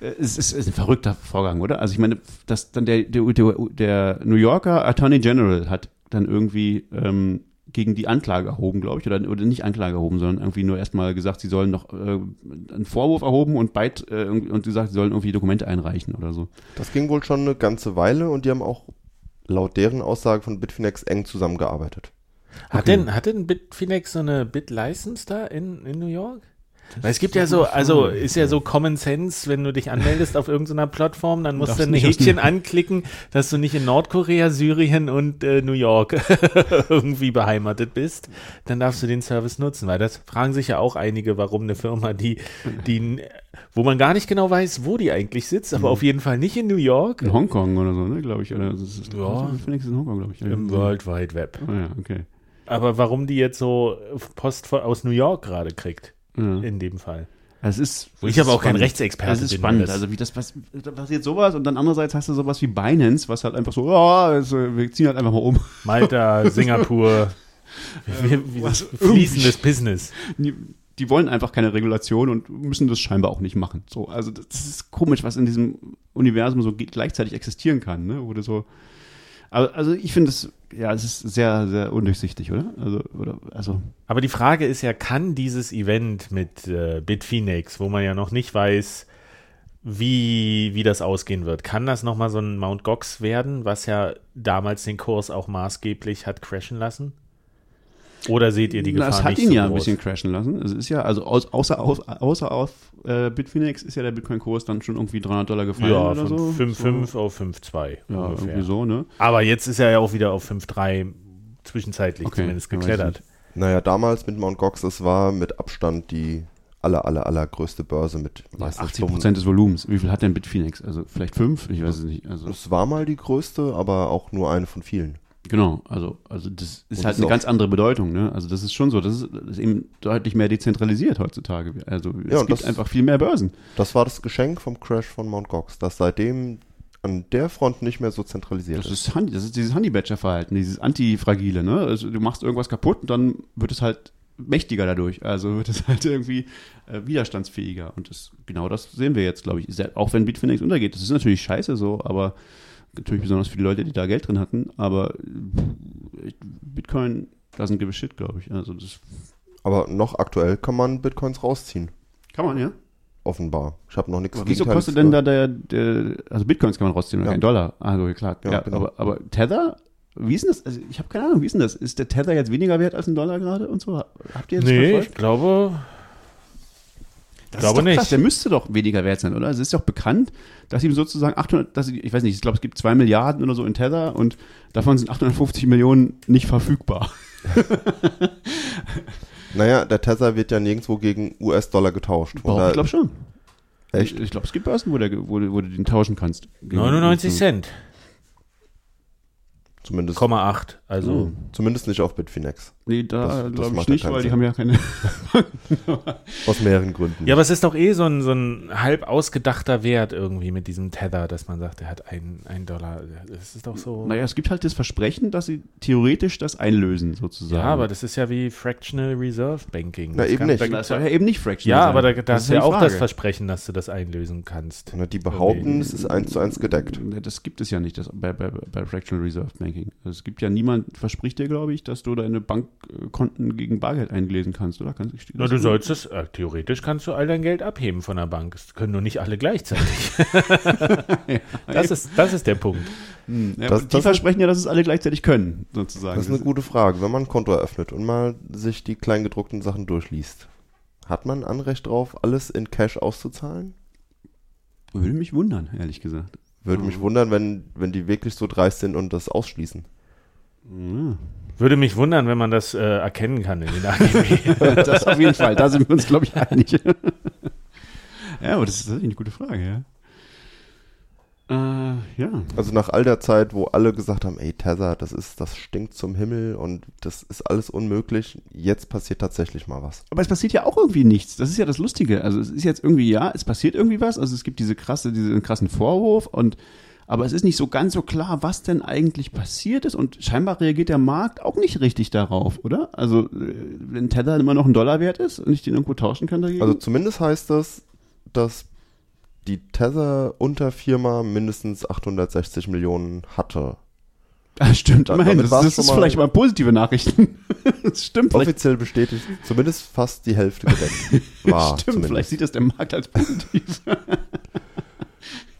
Äh, Es ist, ein verrückter Vorgang, oder? Also ich meine, dass dann der, der, der, New Yorker Attorney General hat dann irgendwie ähm, gegen die Anklage erhoben, glaube ich, oder, oder nicht Anklage erhoben, sondern irgendwie nur erstmal gesagt, sie sollen noch äh, einen Vorwurf erhoben und beit, äh, und gesagt, sie sollen irgendwie Dokumente einreichen oder so. das ging wohl schon eine ganze Weile und die haben auch laut deren Aussage von Bitfinex eng zusammengearbeitet. Hat denn, hat denn Bitfinex so eine Bit-License da in, in New York? Weil es gibt ja so, also ist ja so Common Sense, wenn du dich anmeldest auf irgendeiner Plattform, dann musst du ein Häkchen anklicken, dass du nicht in Nordkorea, Syrien und äh, New York irgendwie beheimatet bist. Dann darfst du den Service nutzen, weil das fragen sich ja auch einige, warum eine Firma, die, die, wo man gar nicht genau weiß, wo die eigentlich sitzt, aber auf jeden Fall nicht in New York, In Hongkong oder so, ne, glaube ich. Oder das ist, Ja. Phoenix in Hongkong, glaube ich. im World Wide Web. Ah, ja, okay. Aber warum die jetzt so Post aus New York gerade kriegt, Ja. in dem Fall. Es ist, Wo ich aber auch kein. Rechtsexperte Es ist spannend. das- Also wie das was, passiert sowas und dann andererseits hast du sowas wie Binance, was halt einfach so, ja, also wir ziehen halt einfach mal um. Malta, Singapur, wie, was fließendes Business. Die, wollen einfach keine Regulation und müssen das scheinbar auch nicht machen. So, also das ist komisch, was in diesem Universum so gleichzeitig existieren kann, ne? Oder so. Aber, also ich finde es, ja, es ist sehr, sehr undurchsichtig, oder? Also, oder, also Aber die Frage ist ja, kann dieses Event mit äh, Bitfinex, wo man ja noch nicht weiß, wie, wie das ausgehen wird, kann das nochmal so ein Mount Gox werden, was ja damals den Kurs auch maßgeblich hat crashen lassen? Oder seht ihr die Gefahr Na, es hat nicht ihn so ja ein groß? bisschen crashen lassen. Es ist ja, also aus, außer, aus, außer auf äh, Bitfinex ist ja der Bitcoin-Kurs dann schon irgendwie 300 Dollar gefallen Ja, oder von so. 5,5 So. auf 5,2 Ja, ungefähr. irgendwie so, ne? Aber jetzt ist er ja auch wieder auf 5,3 zwischenzeitlich Okay, zumindest geklettert. Naja, damals mit Mt. Gox, das war mit Abstand die aller, aller, allergrößte Börse mit meistens 80 Prozent des Volumens. Wie viel hat denn Bitfinex? Also vielleicht fünf? Ich weiß es nicht. Also Es war mal die größte, aber auch nur eine von vielen. Genau. Also also das ist Und halt eine ganz andere Bedeutung. Ne? Also das ist schon so. Das ist, das ist eben deutlich mehr dezentralisiert heutzutage. Also es Ja, gibt das- einfach viel mehr Börsen. Das war das Geschenk vom Crash von Mt. Gox, dass seitdem an der Front nicht mehr so zentralisiert Das ist. ist, das ist dieses Honey-Badger-Verhalten, dieses Antifragile. Ne? Also du machst irgendwas kaputt und dann wird es halt mächtiger dadurch. Also wird es halt irgendwie äh, widerstandsfähiger. Und das, genau das sehen wir jetzt, glaube ich. Auch wenn Bitfinex untergeht. Das ist natürlich scheiße so, aber natürlich besonders für die Leute, die da Geld drin hatten. Aber äh, Bitcoin doesn't give a shit, glaube ich. Also das Aber noch aktuell kann man Bitcoins rausziehen, kann man, ja. offenbar. Ich habe noch nichts wieso Gegenteiliges kostet denn da der, der, also Bitcoins kann man rausziehen, oder Ja. kein Dollar. Also klar, ja, Ja, genau. aber, aber Tether, wie ist denn das? Also ich habe keine Ahnung, wie ist denn das? Ist der Tether jetzt weniger wert als ein Dollar gerade und so? Habt ihr das Nee, verfolgt? ich glaube, Das glaube ist doch nicht. Krass, der müsste doch weniger wert sein, oder? Es ist doch bekannt, dass ihm sozusagen 800, dass, ich weiß nicht, ich glaube, es gibt 2 Milliarden oder so in Tether und davon sind 850 Millionen nicht verfügbar. Naja, der Tether wird ja nirgendwo gegen US-Dollar getauscht. Doch, ich glaube schon. Echt? Ich, ich glaube, es gibt Börsen, wo, der, wo, du- wo du den tauschen kannst. 99 Cent, Zumindest, 0,8. Also Oh. zumindest nicht auf Bitfinex. Nee, da Das- das glaube ich nicht, weil die Sinn. haben ja keine. Aus mehreren Gründen. Ja, aber es ist doch eh so ein, so ein halb ausgedachter Wert irgendwie mit diesem Tether, dass man sagt, er hat einen, einen Dollar. Das ist doch so. Naja, es gibt halt das Versprechen, dass sie theoretisch das einlösen, sozusagen. ja, aber das ist ja wie Fractional Reserve Banking. Na, Das eben kann- nicht. da das soll ja eben nicht fractional ja, sein. aber da, da Das hast ist du ja die auch das. Versprechen, dass du das einlösen kannst. Na, Die behaupten, es ist eins zu eins gedeckt. Das gibt es ja nicht das, bei, bei, bei Fractional Reserve Banking. Also es gibt ja niemand, verspricht dir, glaube ich, dass du deine Bankkonten gegen Bargeld einlesen kannst, oder? Kannst, steht Na, das du sollst es, äh, theoretisch kannst du all dein Geld abheben von der Bank. Es können nur nicht alle gleichzeitig. das, ist, das ist der Punkt. Hm, ja, Das- die das- versprechen ja, dass es alle gleichzeitig können, sozusagen. Das ist eine gute Frage. Wenn man ein Konto eröffnet und mal sich die kleingedruckten Sachen durchliest, hat man Anrecht drauf, alles in Cash auszuzahlen? Würde mich wundern, ehrlich gesagt. Würde mich wundern, wenn, wenn die wirklich so dreist sind und das ausschließen. Ja. Würde mich wundern, wenn man das äh, erkennen kann in den AGB. Das auf jeden Fall, da sind wir uns, glaube ich, einig. ja, aber das ist tatsächlich eine gute Frage, ja. Äh, ja. Also nach all der Zeit, wo alle gesagt haben, ey, Tether, das ist, das stinkt zum Himmel und das ist alles unmöglich, jetzt passiert tatsächlich mal was. Aber es passiert ja auch irgendwie nichts. Das ist ja das Lustige. Also es ist jetzt irgendwie, ja, es passiert irgendwie was. Also es gibt diese krasse, diesen krassen Vorwurf und aber es ist nicht so ganz so klar, was denn eigentlich passiert ist und scheinbar reagiert der Markt auch nicht richtig darauf, oder? Also äh, wenn Tether immer noch ein Dollar wert ist und ich den irgendwo tauschen kann dagegen. Also zumindest heißt das, dass die Tether-Unterfirma mindestens 860 Millionen hatte. ah, stimmt, Da- immerhin. Das, das ist mal- vielleicht mal positive Nachrichten. das stimmt vielleicht. Offiziell bestätigt, zumindest fast die Hälfte gedeckt. War Stimmt, vielleicht zumindest. sieht das der Markt als positiv.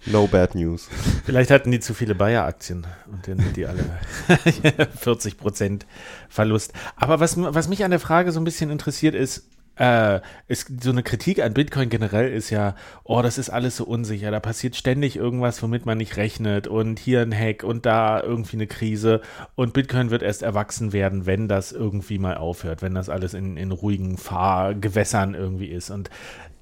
No bad news. Vielleicht hatten die zu viele Bayer-Aktien und dann sind die alle 40 Prozent Verlust. Aber was, was mich an der Frage so ein bisschen interessiert ist, äh, ist so eine Kritik an Bitcoin generell ist ja, oh, das ist alles so unsicher, da passiert ständig irgendwas, womit man nicht rechnet und hier ein Hack und da irgendwie eine Krise und Bitcoin wird erst erwachsen werden, wenn das irgendwie mal aufhört, wenn das alles in, in ruhigen Fahrgewässern irgendwie ist und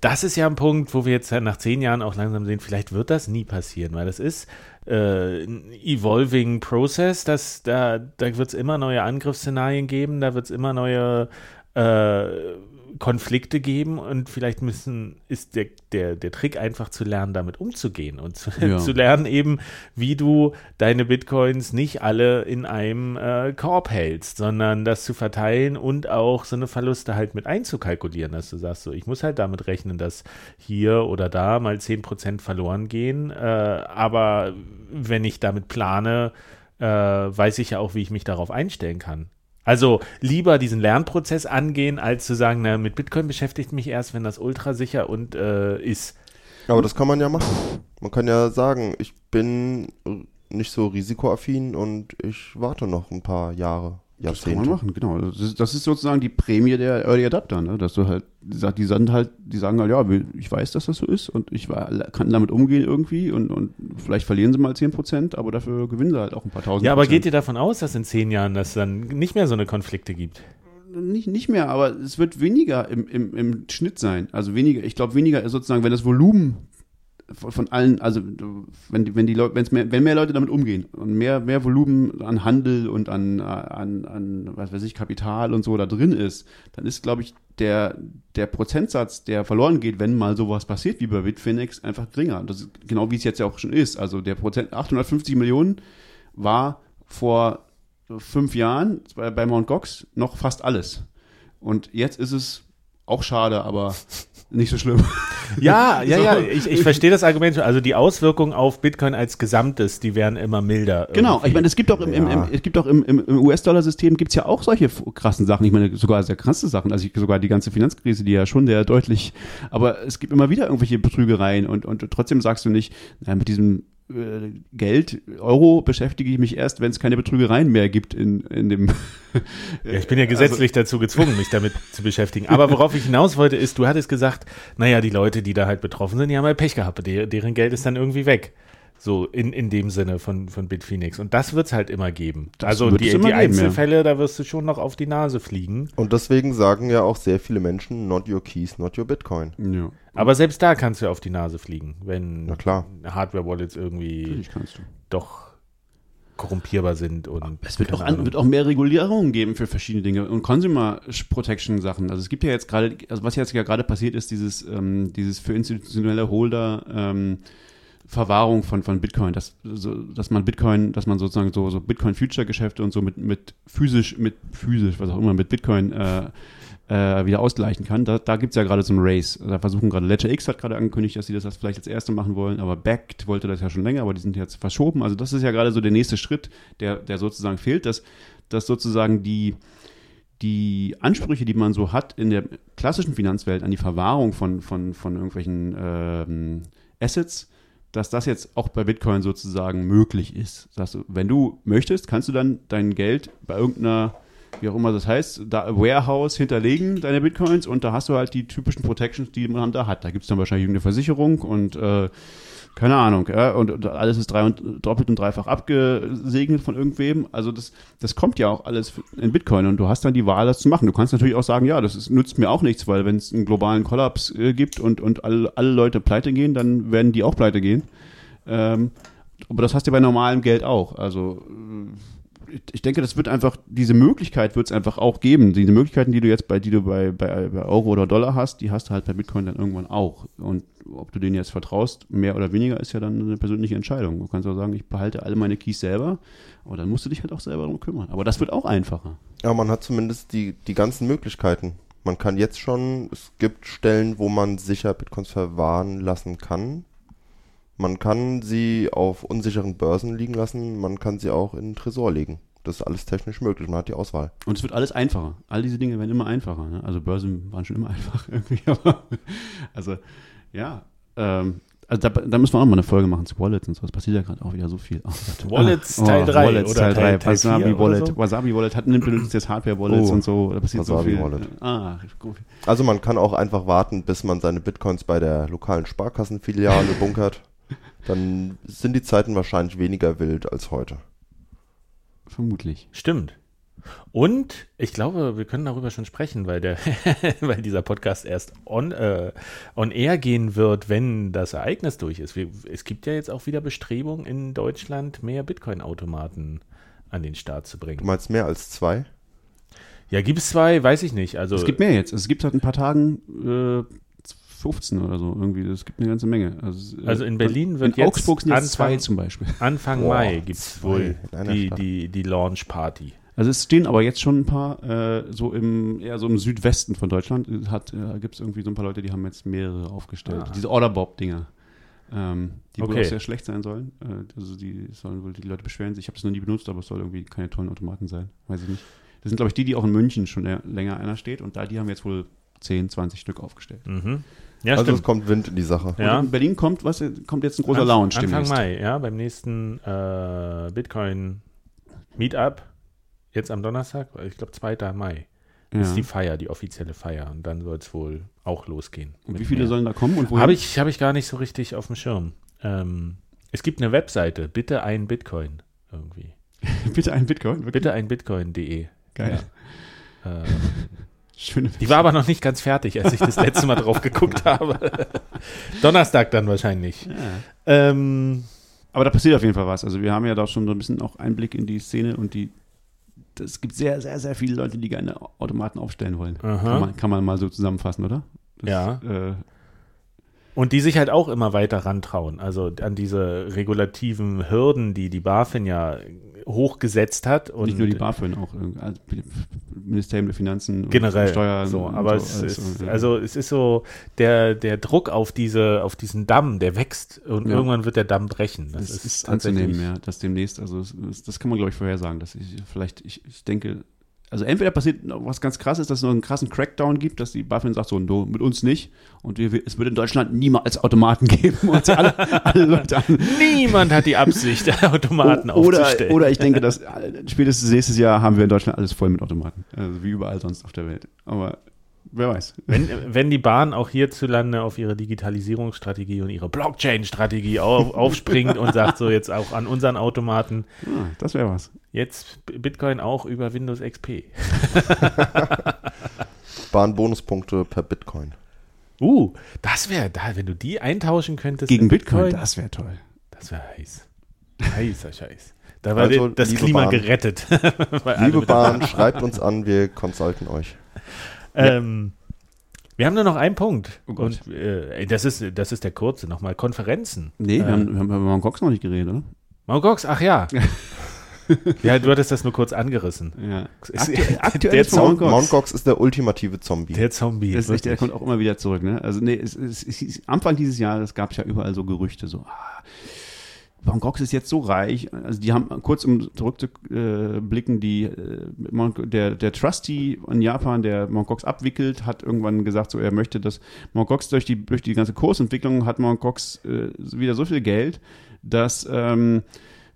das ist ja ein Punkt, wo wir jetzt nach zehn Jahren auch langsam sehen, vielleicht wird das nie passieren, weil das ist äh, ein evolving process, das, da, da wird es immer neue Angriffsszenarien geben, da wird es immer neue äh, Konflikte geben und vielleicht müssen, ist der, der, der Trick einfach zu lernen, damit umzugehen und zu, Ja. zu lernen eben, wie du deine Bitcoins nicht alle in einem äh, Korb hältst, sondern das zu verteilen und auch so eine Verluste halt mit einzukalkulieren, dass du sagst, so, ich muss halt damit rechnen, dass hier oder da mal 10% verloren gehen, äh, aber wenn ich damit plane, äh, weiß ich ja auch, wie ich mich darauf einstellen kann. Also lieber diesen Lernprozess angehen, als zu sagen, na, mit Bitcoin beschäftigt mich erst, wenn das ultra sicher und äh, ist. Aber das kann man ja machen. Man kann ja sagen, ich bin nicht so risikoaffin und ich warte noch ein paar Jahre Das kann Jahrzehnte. man machen, genau. Das ist, das ist sozusagen die Prämie der Early Adapter, ne? dass du halt, die sagen, halt, die sagen halt, ja, ich weiß, dass das so ist und ich kann damit umgehen irgendwie und, und vielleicht verlieren sie mal 10%, aber dafür gewinnen sie halt auch ein paar tausend. Ja, aber geht ihr davon aus, dass in zehn Jahren das dann nicht mehr so eine Konflikte gibt? nicht, nicht mehr, aber es wird weniger im, im, im Schnitt sein. Also weniger, ich glaube weniger sozusagen, wenn das Volumen von, von allen, also wenn wenn die Leute, wenn's mehr, wenn mehr Leute damit umgehen und mehr, mehr Volumen an Handel und an, an, an, was weiß ich, Kapital und so da drin ist, dann ist, glaube ich, der, der Prozentsatz, der verloren geht, wenn mal sowas passiert wie bei Bitfinex, einfach geringer. Das ist genau wie es jetzt ja auch schon ist. Also der Prozent, 850 Millionen war vor fünf Jahren bei, bei Mt. Gox noch fast alles. Und jetzt ist es auch schade, aber nicht so schlimm. Ja, ja, So. ja, ich, ich verstehe das Argument schon. Also die Auswirkungen auf Bitcoin als Gesamtes, die werden immer milder. Genau, irgendwie. ich meine, es gibt doch im, im, im, es gibt doch im, im, US-Dollar-System gibt's ja auch solche krassen Sachen. Ich meine, sogar sehr krasse Sachen. Also ich, sogar die ganze Finanzkrise, die ja schon sehr deutlich, aber es gibt immer wieder irgendwelche Betrügereien und, und trotzdem sagst du nicht, na, mit diesem Geld, Euro beschäftige ich mich erst, wenn es keine Betrügereien mehr gibt in, in dem. Ja, ich bin ja gesetzlich dazu gezwungen, mich damit zu beschäftigen. Aber worauf ich hinaus wollte, ist, du hattest gesagt, naja, die Leute, die da halt betroffen sind, die haben halt Pech gehabt. Der, deren Geld ist dann irgendwie weg. So in, in dem Sinne von, von Bitphoenix. Und das wird es halt immer geben. also wird die, immer die geben, ja. Einzelfälle, da wirst du schon noch auf die Nase fliegen. Und deswegen sagen ja auch sehr viele Menschen, not your keys, not your Bitcoin. ja, Aber selbst da kannst du auf die Nase fliegen, wenn. Hardware-Wallets irgendwie doch korrumpierbar sind. Und Es wird auch, an, wird auch mehr Regulierungen geben für verschiedene Dinge und Consumer Protection Sachen. Also es gibt ja jetzt gerade, also was jetzt ja gerade passiert ist, dieses, ähm, dieses für institutionelle Holder ähm, Verwahrung von, von Bitcoin, dass, so, dass man Bitcoin, dass man sozusagen so, so Bitcoin Future Geschäfte und so mit, mit physisch, mit physisch, was auch immer, mit Bitcoin äh, äh, wieder ausgleichen kann. Da, da gibt's ja gerade so ein Race. Da versuchen gerade Ledger X hat gerade angekündigt, dass sie das, vielleicht als erste machen wollen, aber Backed wollte das ja schon länger, aber die sind jetzt verschoben. Also das ist ja gerade so der nächste Schritt, der, der sozusagen fehlt, dass, dass sozusagen die, die Ansprüche, die man so hat in der klassischen Finanzwelt an die Verwahrung von, von, von irgendwelchen ähm, Assets, dass das jetzt auch bei Bitcoin sozusagen möglich ist. Du, wenn du möchtest, kannst du dann dein Geld bei irgendeiner, wie auch immer das heißt, da Warehouse hinterlegen, deine Bitcoins, und da hast du halt die typischen Protections, die man da hat. Da gibt es dann wahrscheinlich eine Versicherung und äh, keine Ahnung, ja, und, und alles ist drei und, doppelt und dreifach abgesegnet von irgendwem. Also das, das kommt ja auch alles in Bitcoin und du hast dann die Wahl, das zu machen. Du kannst natürlich auch sagen, ja, das ist, nützt mir auch nichts, weil wenn es einen globalen Kollaps äh, gibt und, und alle, alle Leute pleite gehen, dann werden die auch pleite gehen. Ähm, aber das hast du bei normalem Geld auch. Also äh, ich- denke, das wird einfach, diese Möglichkeit wird es einfach auch geben. Diese Möglichkeiten, die du jetzt bei, die du bei, bei, bei Euro oder Dollar hast, die hast du halt bei Bitcoin dann irgendwann auch. Und ob du denen jetzt vertraust, mehr oder weniger, ist ja dann eine persönliche Entscheidung. Du kannst auch sagen, ich behalte alle meine Keys selber, aber dann musst du dich halt auch selber darum kümmern. Aber das wird auch einfacher. Ja, man hat zumindest die, die ganzen Möglichkeiten. Man kann jetzt schon, es gibt Stellen, wo man sicher Bitcoins verwahren lassen kann. Man kann sie auf unsicheren Börsen liegen lassen, man kann sie auch in den Tresor legen. Das ist alles technisch möglich, man hat die Auswahl. Und es wird alles einfacher. All diese Dinge werden immer einfacher. Ne? Also Börsen waren schon immer einfach irgendwie. Aber, also, ja. Ähm, also da, da müssen wir auch mal eine Folge machen zu Wallets und so. Es passiert ja gerade auch wieder so viel. Oh. Wallets Ah, Teil oh, 3 Wallets oder Teil 3. Teil- Teil Wasabi 4 oder Wallet. so? Wasabi Wallet hat, benutzt jetzt Hardware-Wallets Oh, und so. Da passiert so Wasabi viel. Wallet. Ah, gut. Also man kann auch einfach warten, bis man seine Bitcoins bei der lokalen Sparkassenfiliale bunkert. Dann sind die Zeiten wahrscheinlich weniger wild als heute. Vermutlich. Stimmt. Und ich glaube, wir können darüber schon sprechen, weil, der, weil dieser Podcast erst on, äh, on air gehen wird, wenn das Ereignis durch ist. Wir, es gibt ja jetzt auch wieder Bestrebungen in Deutschland, mehr Bitcoin-Automaten an den Start zu Du bringen. meinst mehr als zwei? Ja, gibt es zwei, weiß ich nicht. Also Es gibt mehr jetzt. Es gibt seit ein paar Tagen äh, 15 oder so irgendwie. Es gibt eine ganze Menge. Also, äh, Also in Berlin wird in jetzt Augsburg sind jetzt zwei Anfang- zum Beispiel. Anfang Boah, Mai gibt es wohl die, die, die Launch-Party. Also es stehen aber jetzt schon ein paar, äh, so im, eher so im Südwesten von Deutschland, hat, äh, gibt es irgendwie so ein paar Leute, die haben jetzt mehrere aufgestellt. Ah. Diese Orderbob-Dinger, ähm, die wohl Okay. auch sehr schlecht sein sollen. Äh, also die sollen wohl, die Leute beschweren sich. Ich habe das noch nie benutzt, aber es soll irgendwie keine tollen Automaten sein. Weiß ich nicht. Das sind, glaube ich, die, die auch in München schon länger einer steht und da, die haben jetzt wohl 10, 20 Stück aufgestellt. Mhm. Ja, also es stimmt. kommt Wind in die Sache. Ja. Und in Berlin kommt, was, kommt jetzt ein großer Anf- Lounge Anfang demnächst. Mai, ja, beim nächsten äh, Bitcoin Meetup Jetzt am Donnerstag, ich glaube 2. Mai, Ja. ist die Feier, die offizielle Feier. Und dann soll es wohl auch losgehen. Und wie viele mehr. sollen da kommen und wohin? Habe ich, hab ich gar nicht so richtig auf dem Schirm. Ähm, es gibt eine Webseite, bitte ein Bitcoin irgendwie. Bitte ein Bitcoin. Wirklich? Bitte ein Bitcoin.de. Geil. Ähm, Schöne die war aber noch nicht ganz fertig, als ich das letzte Mal drauf geguckt habe. Donnerstag dann wahrscheinlich. Ja. Ähm, Aber da passiert auf jeden Fall was. Also wir haben ja da schon so ein bisschen auch Einblick in die Szene und die es gibt sehr, sehr, sehr viele Leute, die gerne Automaten aufstellen wollen. Kann man, kann man mal so zusammenfassen, oder? Das, Ja. Äh, Und die sich halt auch immer weiter rantrauen. Also an diese regulativen Hürden, die die BaFin ja hochgesetzt hat. Und nicht nur die BaFin, auch also Ministerium der Finanzen, und generell Steuern. so, aber so, es ist, also es ist so der der Druck auf diese auf diesen Damm, der wächst und Ja. irgendwann wird der Damm brechen. Das, das, ist, ist anzunehmen, ja, dass demnächst, also es- das kann man glaube ich vorhersagen, dass ich vielleicht, ich, ich denke, also entweder passiert noch was ganz krasses, dass es noch einen krassen Crackdown gibt, dass die BaFin sagt so, no, mit uns nicht und wir, es wird in Deutschland niemals Automaten geben und alle, alle Leute an. Niemand hat die Absicht, Automaten O- oder, aufzustellen. oder ich denke, dass äh, spätestens nächstes Jahr haben wir in Deutschland alles voll mit Automaten, also wie überall sonst auf der Welt. Aber wer weiß. wenn, wenn die Bahn auch hierzulande auf ihre Digitalisierungsstrategie und ihre Blockchain-Strategie auf, aufspringt und sagt so jetzt auch an unseren Automaten, Ah, das wäre was. jetzt Bitcoin auch über Windows XP. Bahnbonuspunkte per Bitcoin. Uh, das wäre da, wenn du die eintauschen könntest Gegen in Bitcoin, das wäre toll. Das wäre heiß. Heißer Scheiß. Da war Also, das Klima Bahn. gerettet. Liebe Bahn, schreibt uns an, wir consulten euch. Ähm, wir haben nur noch einen Punkt. Oh Gott. Und äh, das, ist, das ist der kurze. Nochmal Konferenzen. Nee, Äh, wir haben, wir haben über Cox noch nicht geredet, oder? Maugox, ach ja. ja, du hattest das nur kurz angerissen. Ja. Ist- Aktuell, aktuell der ist von Mount, Mount Mount Gox. Ist der ultimative Zombie. Der Zombie. Das ist echt, der kommt auch immer wieder zurück, ne? Also nee, es, es, es, Anfang dieses Jahres gab es ja überall so Gerüchte, so, ah, Gox ist jetzt so reich. Also die haben kurz um zurückzublicken, die äh, der, der Trustee in Japan, der Gox abwickelt, hat irgendwann gesagt, so er möchte, dass Gox durch die durch die ganze Kursentwicklung hat Gox äh, wieder so viel Geld, dass ähm,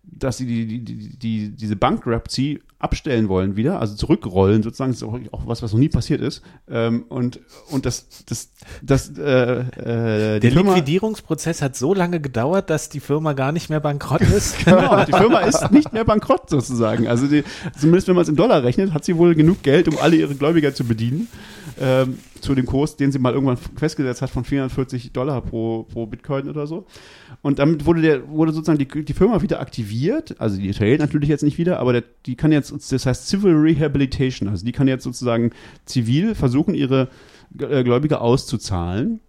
dass sie die, die, die, die, diese Bankruptcy abstellen wollen wieder, also zurückrollen sozusagen, das ist auch, auch was, was noch nie passiert ist. Ähm, und, und das, das, das, äh, äh, Der Firma, Liquidierungsprozess hat so lange gedauert, dass die Firma gar nicht mehr bankrott ist. genau, die Firma ist nicht mehr bankrott sozusagen. Also die, zumindest wenn man es in Dollar rechnet, hat sie wohl genug Geld, um alle ihre Gläubiger zu bedienen. Ähm, zu dem Kurs, den sie mal irgendwann festgesetzt hat von 440 Dollar pro, pro Bitcoin oder so. Und damit wurde der, wurde sozusagen die, die Firma wieder aktiviert. Also die Trail natürlich jetzt nicht wieder, aber der, die kann jetzt, das heißt Civil Rehabilitation. Also die kann jetzt sozusagen zivil versuchen, ihre äh, Gläubiger auszuzahlen.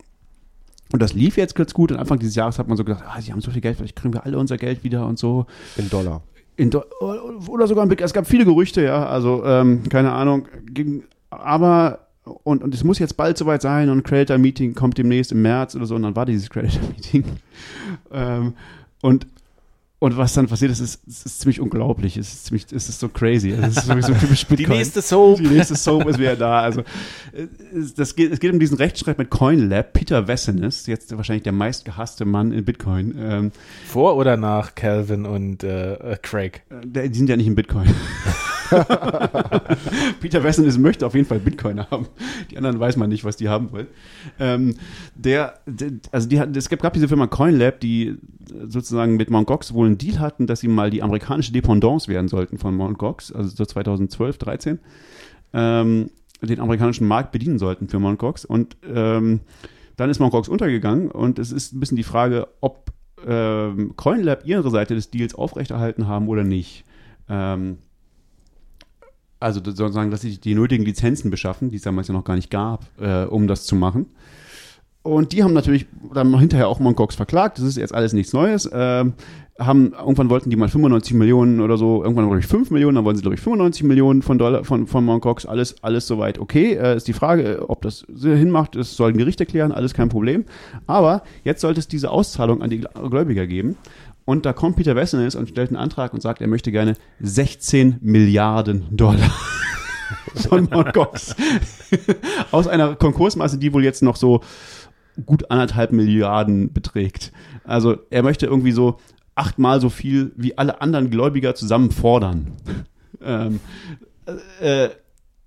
Und das lief jetzt ganz gut. Und Anfang dieses Jahres hat man so gedacht, ah, sie haben so viel Geld, vielleicht kriegen wir alle unser Geld wieder und so. In Dollar. In Do oder sogar ein Big, es gab viele Gerüchte, ja, also ähm, keine Ahnung. Aber und, und es muss jetzt bald soweit sein und ein Creator-Meeting kommt demnächst im März oder so und dann war dieses Creator-Meeting. ähm, und, und was dann passiert ist, ist, ist, ist ziemlich unglaublich. Es ist ziemlich, es ist so crazy. Es ist so typisch Die Bitcoin. nächste Soap. Die nächste Soap ist wieder da. Also, es, das geht, es geht um diesen Rechtsstreit mit CoinLab. Peter Wessenes, jetzt wahrscheinlich der meistgehasste Mann in Bitcoin. Ähm, Vor oder nach Calvin und äh, Craig? Äh, Die sind ja nicht in Bitcoin. Peter Wessenes möchte auf jeden Fall Bitcoin haben. Die anderen weiß man nicht, was die haben wollen. Ähm, der, der, also die, hat- es gab, gab diese Firma CoinLab, die sozusagen mit Mt. Gox wohl einen Deal hatten, dass sie mal die amerikanische Dependance werden sollten von Mt. Gox, also so 2012, 13. Ähm, den amerikanischen Markt bedienen sollten für Mt. Gox. Und ähm, dann ist Mt. Gox untergegangen und es ist ein bisschen die Frage, ob ähm, CoinLab ihre Seite des Deals aufrechterhalten haben oder nicht. Ähm, also sozusagen, dass sie die nötigen Lizenzen beschaffen, die es damals ja noch gar nicht gab, äh, um das zu machen. Und die haben natürlich dann hinterher auch Mongox verklagt. Das ist jetzt alles nichts Neues. Ähm, haben, irgendwann wollten die mal 95 Millionen oder so, irgendwann glaube ich 5 Millionen, dann wollen sie glaube ich 95 Millionen von Dollar von, von Mongox. Alles, alles soweit okay. Äh, ist die Frage, äh, ob das Sinn macht, das soll ein Gericht erklären, alles kein Problem. Aber jetzt sollte es diese Auszahlung an die Gläubiger geben. Und da kommt Peter Wessenes und stellt einen Antrag und sagt, er möchte gerne 16 Milliarden Dollar von. Gox. Aus einer Konkursmasse, die wohl jetzt noch so gut anderthalb Milliarden beträgt. Also er möchte irgendwie so achtmal so viel wie alle anderen Gläubiger zusammen fordern. Ähm, äh,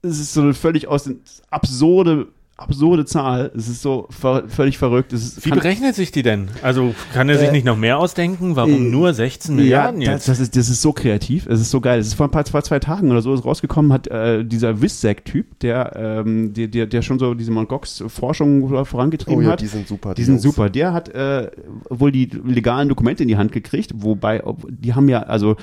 es ist so eine völlig aus absurde absurde Zahl. Es ist so ver völlig verrückt. Es ist, Wie berechnet sich die denn? Also kann er sich Äh, nicht noch mehr ausdenken? Warum äh, nur 16 Milliarden ja, jetzt? Das, das, ist, das ist so kreativ. Es ist so geil. Es ist vor ein paar zwei, zwei Tagen oder so ist rausgekommen, hat äh, dieser Wissek-Typ, der, ähm, der, der, der schon so diese Mongox-Forschung vorangetrieben Oh ja, hat. die sind super. Die sind Jungs. super. Der hat äh, wohl die legalen Dokumente in die Hand gekriegt, wobei ob, die haben ja also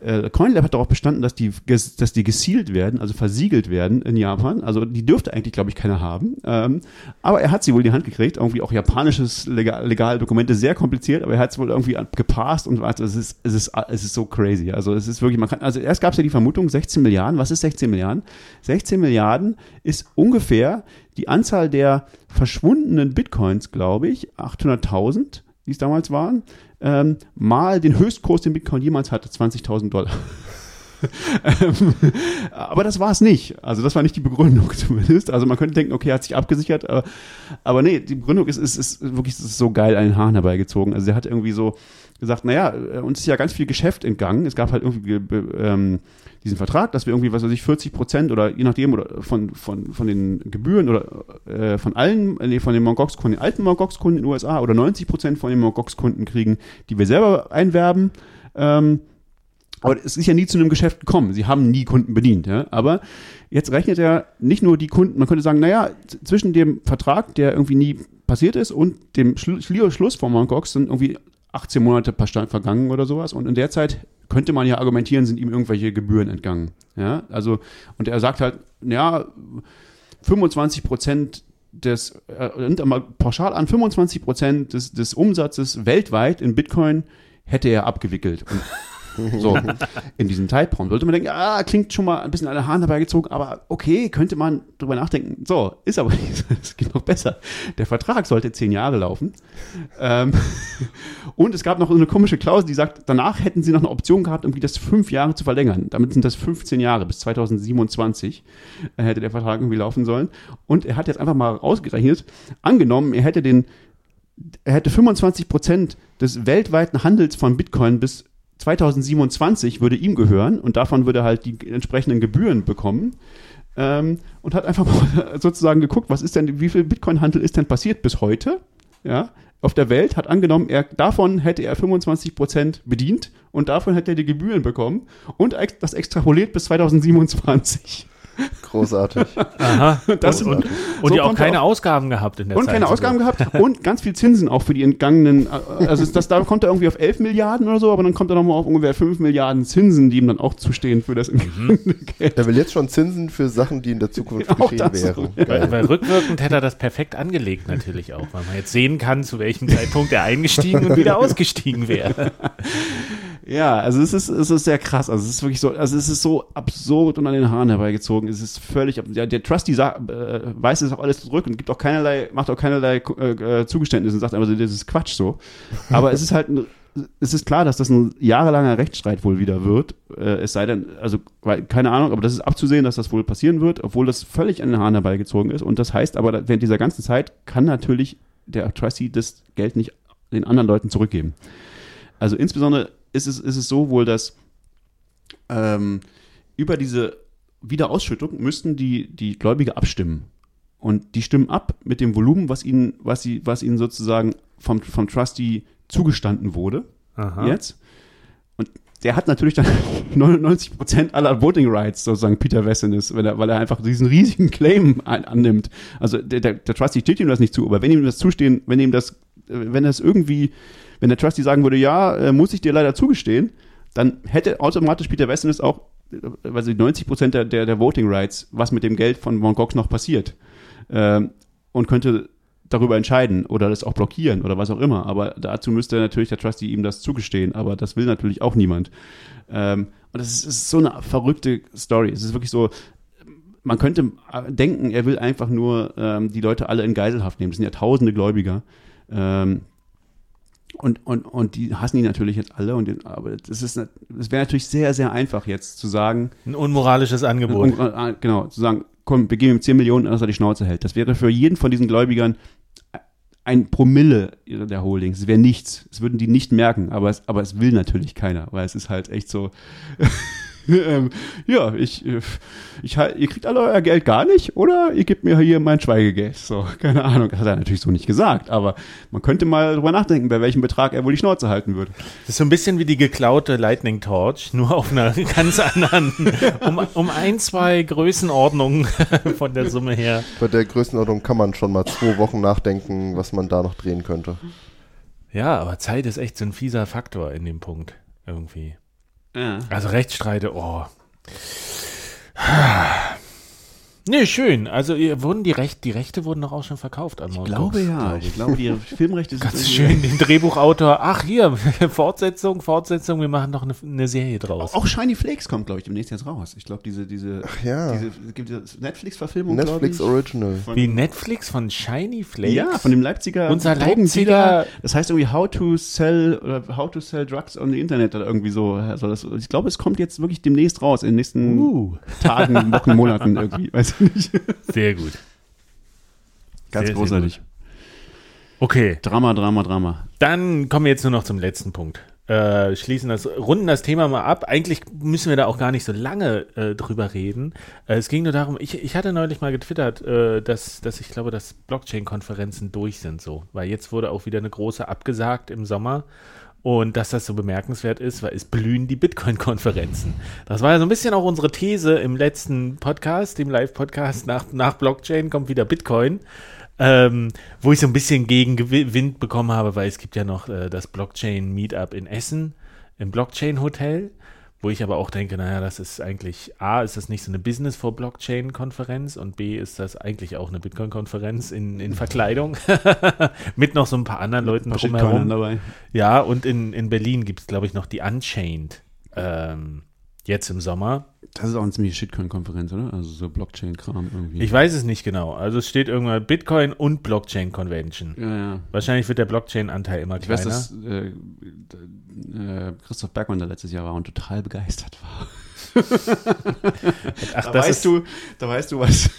äh, CoinLab hat darauf bestanden, dass die, dass die gesealt werden, also versiegelt werden in Japan. Also die dürfte eigentlich, glaube ich, keiner haben. Ähm, aber er hat sie wohl in die Hand gekriegt. Irgendwie auch japanisches legal, legale Dokumente, sehr kompliziert, aber er hat es wohl irgendwie gepasst und also es ist, es ist, es ist so crazy. Also es ist wirklich, man kann, also erst gab es ja die Vermutung, 16 Milliarden. Was ist 16 Milliarden? 16 Milliarden ist ungefähr die Anzahl der verschwundenen Bitcoins, glaube ich, 800.000, die es damals waren, ähm, mal den Höchstkurs, den Bitcoin jemals hatte, 20.000 Dollar. ähm, aber das war es nicht. Also das war nicht die Begründung zumindest. Also man könnte denken, okay, er hat sich abgesichert, aber, aber nee, die Begründung ist, ist, ist wirklich ist so geil an den Haaren herbeigezogen. Also er hat irgendwie so gesagt, naja, äh, uns ist ja ganz viel Geschäft entgangen. Es gab halt irgendwie äh, ähm, diesen Vertrag, dass wir irgendwie, was weiß ich, 40 Prozent oder je nachdem oder von, von, von den Gebühren oder äh, von allen, nee, von den Mongox-Kunden, den alten Mongox-Kunden in den USA oder 90 Prozent von den Mongox-Kunden kriegen, die wir selber einwerben. Ähm, aber es ist ja nie zu einem Geschäft gekommen. Sie haben nie Kunden bedient. Ja? Aber jetzt rechnet er nicht nur die Kunden, man könnte sagen, naja, zwischen dem Vertrag, der irgendwie nie passiert ist, und dem Schlu Schluss von Mongox sind irgendwie 18 Monate vergangen oder sowas. Und in der Zeit könnte man ja argumentieren, sind ihm irgendwelche Gebühren entgangen. Ja, also, und er sagt halt, ja, 25 Prozent des, äh, pauschal an, 25 Prozent des, des Umsatzes weltweit in Bitcoin hätte er abgewickelt. Und so, in diesem Zeitraum. Sollte man denken, ah, klingt schon mal ein bisschen den Haaren herbeigezogen, aber okay, könnte man drüber nachdenken. So, ist aber nicht. Es geht noch besser. Der Vertrag sollte zehn Jahre laufen. Ähm, und es gab noch so eine komische Klausel, die sagt, danach hätten sie noch eine Option gehabt, irgendwie das fünf Jahre zu verlängern. Damit sind das 15 Jahre, bis 2027 äh, hätte der Vertrag irgendwie laufen sollen. Und er hat jetzt einfach mal ausgerechnet, angenommen, er hätte den er hätte 25 Prozent des weltweiten Handels von Bitcoin bis 2027 würde ihm gehören und davon würde er halt die entsprechenden Gebühren bekommen. Ähm, und hat einfach mal sozusagen geguckt, was ist denn, wie viel Bitcoin-Handel ist denn passiert bis heute? Ja, auf der Welt hat angenommen, er, davon hätte er 25 Prozent bedient und davon hätte er die Gebühren bekommen und das extrapoliert bis 2027. Großartig. Aha. Das- und und, und so ja auch keine auf- Ausgaben gehabt in der Und Zeit. keine Ausgaben gehabt und ganz viel Zinsen auch für die entgangenen. äh, Also das, da kommt er irgendwie auf 11 Milliarden oder so, aber dann kommt er nochmal auf ungefähr 5 Milliarden Zinsen, die ihm dann auch zustehen für das entgangene Geld. Er will jetzt schon Zinsen für Sachen, die in der Zukunft Auch geschehen wären. Weil, weil rückwirkend hätte er das perfekt angelegt natürlich auch, weil man jetzt sehen kann, zu welchem Zeitpunkt er eingestiegen und wieder ausgestiegen wäre. Ja, also es ist, es ist sehr krass. Also es ist wirklich so, also es ist so absurd und an den Haaren herbeigezogen. Es ist völlig, ja, der Trusty sagt, äh, weist es auch alles zurück und gibt auch keinerlei, macht auch keinerlei äh, Zugeständnisse und sagt aber, das ist Quatsch so. Aber es ist halt, ein, es ist klar, dass das ein jahrelanger Rechtsstreit wohl wieder wird. Äh, es sei denn, also weil, keine Ahnung, aber das ist abzusehen, dass das wohl passieren wird, obwohl das völlig an den Haaren herbeigezogen ist. Und das heißt aber, während dieser ganzen Zeit kann natürlich der Trustee das Geld nicht den anderen Leuten zurückgeben. Also insbesondere ist es, ist es so wohl, dass ähm, über diese Wiederausschüttung müssten die, die Gläubige abstimmen. Und die stimmen ab mit dem Volumen, was ihnen, was sie, was ihnen sozusagen vom, vom Trustee zugestanden wurde. Aha. Jetzt. Und der hat natürlich dann 99 Prozent aller Voting Rights, sozusagen Peter Wessenes, weil er, weil er einfach diesen riesigen Claim ein, annimmt. Also der, der, der Trustee steht ihm das nicht zu, aber wenn ihm das zustehen, wenn ihm das, wenn das irgendwie, wenn der Trustee sagen würde, ja, äh, muss ich dir leider zugestehen, dann hätte automatisch Peter Wessenes auch, äh, also 90 Prozent der, der, der Voting Rights, was mit dem Geld von Von Gox noch passiert. Ähm, und könnte darüber entscheiden oder das auch blockieren oder was auch immer. Aber dazu müsste natürlich der Trustee ihm das zugestehen. Aber das will natürlich auch niemand. Ähm, und das ist, ist so eine verrückte Story. Es ist wirklich so, man könnte denken, er will einfach nur ähm, die Leute alle in Geiselhaft nehmen. Das sind ja tausende Gläubiger. Ähm, und, und, und die hassen ihn natürlich jetzt alle. Und den, aber das ist, es wäre natürlich sehr, sehr einfach jetzt zu sagen, Ein unmoralisches Angebot. und, äh, genau, zu sagen, komm, wir geben ihm 10 Millionen, dass er die Schnauze hält. Das wäre für jeden von diesen Gläubigern ein Promille der Holdings. Es wäre nichts. Es würden die nicht merken, aber es, aber es will natürlich keiner, weil es ist halt echt so. ähm, ja, ich, äh, ich, halt- ihr kriegt alle euer Geld gar nicht oder ihr gebt mir hier mein Schweigegeld. So, keine Ahnung. Das hat er natürlich so nicht gesagt, aber man könnte mal drüber nachdenken, bei welchem Betrag er wohl die Schnauze halten würde. Das ist so ein bisschen wie die geklaute Lightning Torch, nur auf einer ganz anderen, um, um ein, zwei Größenordnungen von der Summe her. Bei der Größenordnung kann man schon mal zwei Wochen nachdenken, was man da noch drehen könnte. Ja, aber Zeit ist echt so ein fieser Faktor in dem Punkt irgendwie. Also Rechtsstreite, oh. Nee, schön. Also ihr- wurden die, Recht, die Rechte wurden doch auch schon verkauft an Ich Morgen glaube ja. glaub Ich glaube, die Filmrechte sind Ganz schön, den Drehbuchautor. Ach, hier, Fortsetzung, Fortsetzung, wir machen noch eine, eine Serie draus. Auch Shiny Flakes kommt, glaube ich, demnächst jetzt raus. Ich glaube, diese, diese, Ach ja. diese, es gibt diese Netflix-Verfilmung, Netflix ich. Original. Von- Wie Netflix von Shiny Flakes? Ja, von dem Leipziger Unser. Leipziger- Das heißt irgendwie How to Sell oder How to Sell Drugs on the Internet oder irgendwie so. Also das, ich glaube, es kommt jetzt wirklich demnächst raus, in den nächsten Uh, Tagen, Wochen, Monaten irgendwie. Weiß ich nicht. sehr gut. Ganz Sehr, sehr großartig. Okay, Drama, Drama, Drama. dann kommen wir jetzt nur noch zum letzten Punkt. Äh, schließen das, runden das Thema mal ab. Eigentlich müssen wir da auch gar nicht so lange äh, drüber reden. Äh, es ging nur darum, ich, ich hatte neulich mal getwittert, äh, dass, dass ich glaube, dass Blockchain-Konferenzen durch sind so. Weil jetzt wurde auch wieder eine große abgesagt im Sommer. Und dass das so bemerkenswert ist, weil es blühen die Bitcoin-Konferenzen. Das war ja so ein bisschen auch unsere These im letzten Podcast, dem Live-Podcast nach, nach Blockchain kommt wieder Bitcoin. Ähm, wo ich so ein bisschen Gegenwind bekommen habe, weil es gibt ja noch äh, das Blockchain-Meetup in Essen im Blockchain-Hotel, wo ich aber auch denke, naja, das ist eigentlich, A, ist das nicht so eine Business for Blockchain-Konferenz und B, ist das eigentlich auch eine Bitcoin-Konferenz in, in Verkleidung mit noch so ein paar anderen Leuten paar drumherum. Dabei. Ja, und in, in Berlin gibt es, glaube ich, noch die Unchained. Ähm, jetzt im Sommer. Das ist auch eine ziemliche Shitcoin-Konferenz, oder? Also so Blockchain-Kram irgendwie. Ich weiß es nicht genau. Also es steht irgendwann Bitcoin und Blockchain Convention. ja, ja. Wahrscheinlich wird der Blockchain-Anteil immer Ich kleiner. weiß, dass äh, äh, Christoph Bergmann da letztes Jahr war und total begeistert war. Ach, Da weißt ist, du, da weißt du, was,